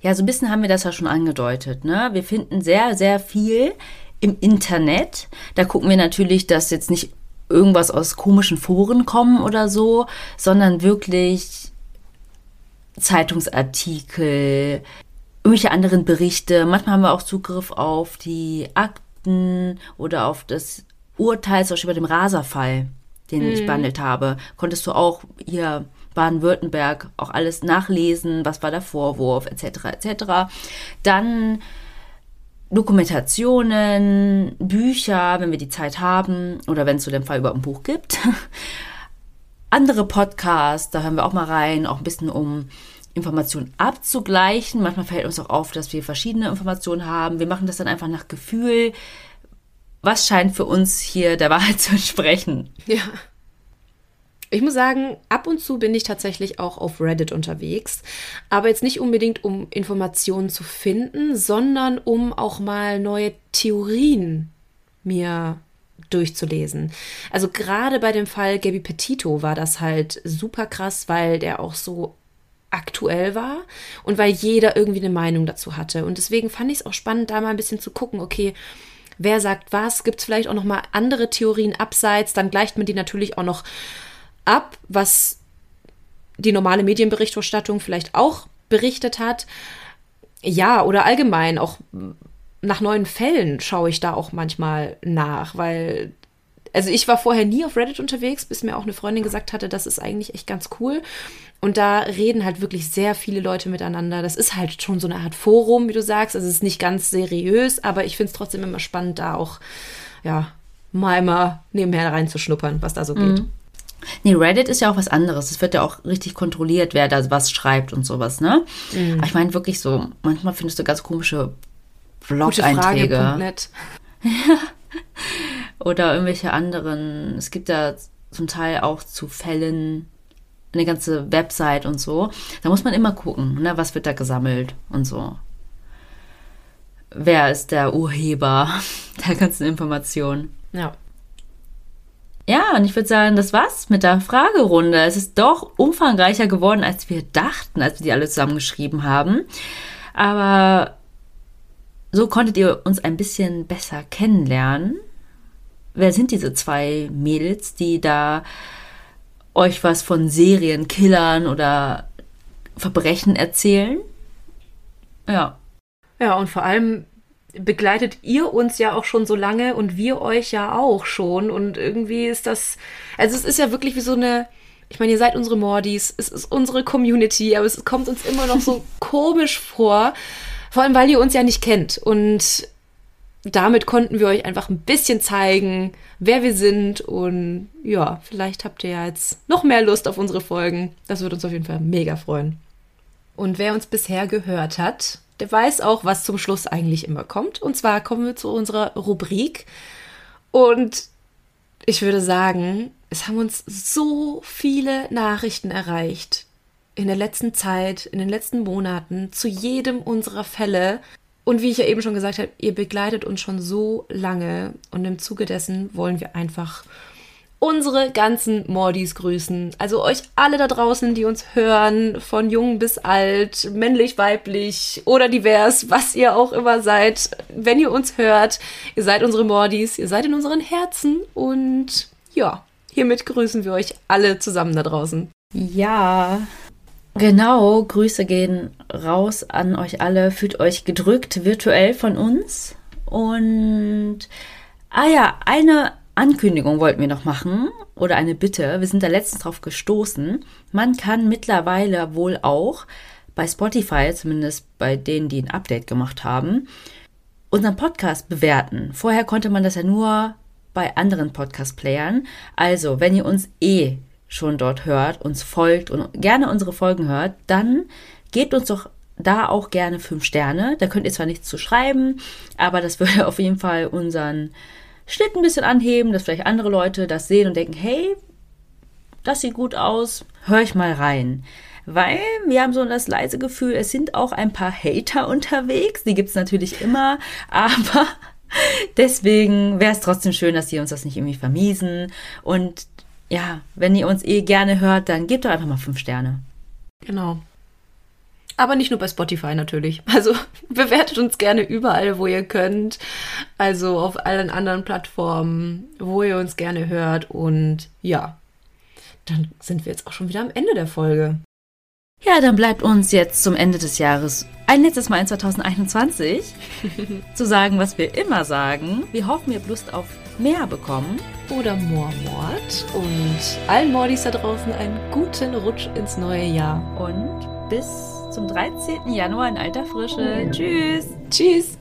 Ja, so ein bisschen haben wir das ja schon angedeutet. Ne? Wir finden sehr, sehr viel im Internet. Da gucken wir natürlich, dass jetzt nicht irgendwas aus komischen Foren kommen oder so, sondern wirklich Zeitungsartikel, irgendwelche anderen Berichte. Manchmal haben wir auch Zugriff auf die Akten oder auf das Urteil, zum Beispiel bei dem Raserfall, den ich behandelt habe. Konntest du auch hier Baden-Württemberg auch alles nachlesen, was war der Vorwurf, etc. etc. Dann Dokumentationen, Bücher, wenn wir die Zeit haben oder wenn es zu dem Fall überhaupt ein Buch gibt. Andere Podcasts, da hören wir auch mal rein, auch ein bisschen um Informationen abzugleichen. Manchmal fällt uns auch auf, dass wir verschiedene Informationen haben. Wir machen das dann einfach nach Gefühl. Was scheint für uns hier der Wahrheit zu entsprechen? Ja. Ich muss sagen, ab und zu bin ich tatsächlich auch auf Reddit unterwegs, aber jetzt nicht unbedingt, um Informationen zu finden, sondern um auch mal neue Theorien mir durchzulesen. Also gerade bei dem Fall Gabby Petito war das halt super krass, weil der auch so aktuell war und weil jeder irgendwie eine Meinung dazu hatte. Und deswegen fand ich es auch spannend, da mal ein bisschen zu gucken, okay, wer sagt was, gibt es vielleicht auch noch mal andere Theorien abseits, dann gleicht man die natürlich auch noch ab, was die normale Medienberichterstattung vielleicht auch berichtet hat. Ja, oder allgemein auch nach neuen Fällen schaue ich da auch manchmal nach, weil also ich war vorher nie auf Reddit unterwegs, bis mir auch eine Freundin gesagt hatte, das ist eigentlich echt ganz cool. Und da reden halt wirklich sehr viele Leute miteinander. Das ist halt schon so eine Art Forum, wie du sagst. Also es ist nicht ganz seriös, aber ich finde es trotzdem immer spannend, da auch, ja, mal mal nebenher reinzuschnuppern, was da so geht. Nee, Reddit ist ja auch was anderes. Es wird ja auch richtig kontrolliert, wer da was schreibt und sowas, ne? Aber ich meine wirklich so, manchmal findest du ganz komische Blog-Einträge Gutefrage.net. oder irgendwelche anderen. Es gibt da zum Teil auch zu Fällen eine ganze Website und so. Da muss man immer gucken, ne, was wird da gesammelt und so. Wer ist der Urheber der ganzen Informationen? Ja. Ja, und ich würde sagen, das war's mit der Fragerunde. Es ist doch umfangreicher geworden, als wir dachten, als wir die alle zusammengeschrieben haben. Aber so konntet ihr uns ein bisschen besser kennenlernen. Wer sind diese zwei Mädels, die da euch was von Serienkillern oder Verbrechen erzählen? Ja. Ja, und vor allem begleitet ihr uns ja auch schon so lange und wir euch ja auch schon. Und irgendwie ist das, also es ist ja wirklich wie so eine, ich meine, ihr seid unsere Mordis, es ist unsere Community, aber es kommt uns immer noch so komisch vor. Vor allem, weil ihr uns ja nicht kennt. Und damit konnten wir euch einfach ein bisschen zeigen, wer wir sind. Und ja, vielleicht habt ihr ja jetzt noch mehr Lust auf unsere Folgen. Das würde uns auf jeden Fall mega freuen. Und wer uns bisher gehört hat, der weiß auch, was zum Schluss eigentlich immer kommt. Und zwar kommen wir zu unserer Rubrik. Und ich würde sagen, es haben uns so viele Nachrichten erreicht in der letzten Zeit, in den letzten Monaten, zu jedem unserer Fälle. Und wie ich ja eben schon gesagt habe, ihr begleitet uns schon so lange und im Zuge dessen wollen wir einfach unsere ganzen Mordis grüßen. Also euch alle da draußen, die uns hören, von jung bis alt, männlich, weiblich oder divers, was ihr auch immer seid. Wenn ihr uns hört, ihr seid unsere Mordis, ihr seid in unseren Herzen und ja, hiermit grüßen wir euch alle zusammen da draußen. Ja, genau. Grüße gehen raus an euch alle. Fühlt euch gedrückt virtuell von uns. Und, ah ja, eine Ankündigung wollten wir noch machen oder eine Bitte. Wir sind da letztens drauf gestoßen. Man kann mittlerweile wohl auch bei Spotify, zumindest bei denen, die ein Update gemacht haben, unseren Podcast bewerten. Vorher konnte man das ja nur bei anderen Podcast-Playern. Also, wenn ihr uns eh schon dort hört, uns folgt und gerne unsere Folgen hört, dann gebt uns doch da auch gerne fünf Sterne. Da könnt ihr zwar nichts zu schreiben, aber das würde auf jeden Fall unseren Schnitt ein bisschen anheben, dass vielleicht andere Leute das sehen und denken, hey, das sieht gut aus, hör ich mal rein. Weil wir haben so das leise Gefühl, es sind auch ein paar Hater unterwegs. Die gibt es natürlich immer, aber deswegen wäre es trotzdem schön, dass die uns das nicht irgendwie vermiesen. Und ja, wenn ihr uns eh gerne hört, dann gebt doch einfach mal fünf Sterne. Genau. Aber nicht nur bei Spotify natürlich. Also bewertet uns gerne überall, wo ihr könnt. Also auf allen anderen Plattformen, wo ihr uns gerne hört. Und ja, dann sind wir jetzt auch schon wieder am Ende der Folge. Ja, dann bleibt uns jetzt zum Ende des Jahres ein letztes Mal in 2021 zu sagen, was wir immer sagen. Wir hoffen, ihr habt Lust auf mehr bekommen. Oder more Mord. Und allen Mordis da draußen einen guten Rutsch ins neue Jahr. Und bis zum 13. Januar in alter Frische. Tschüss. Tschüss.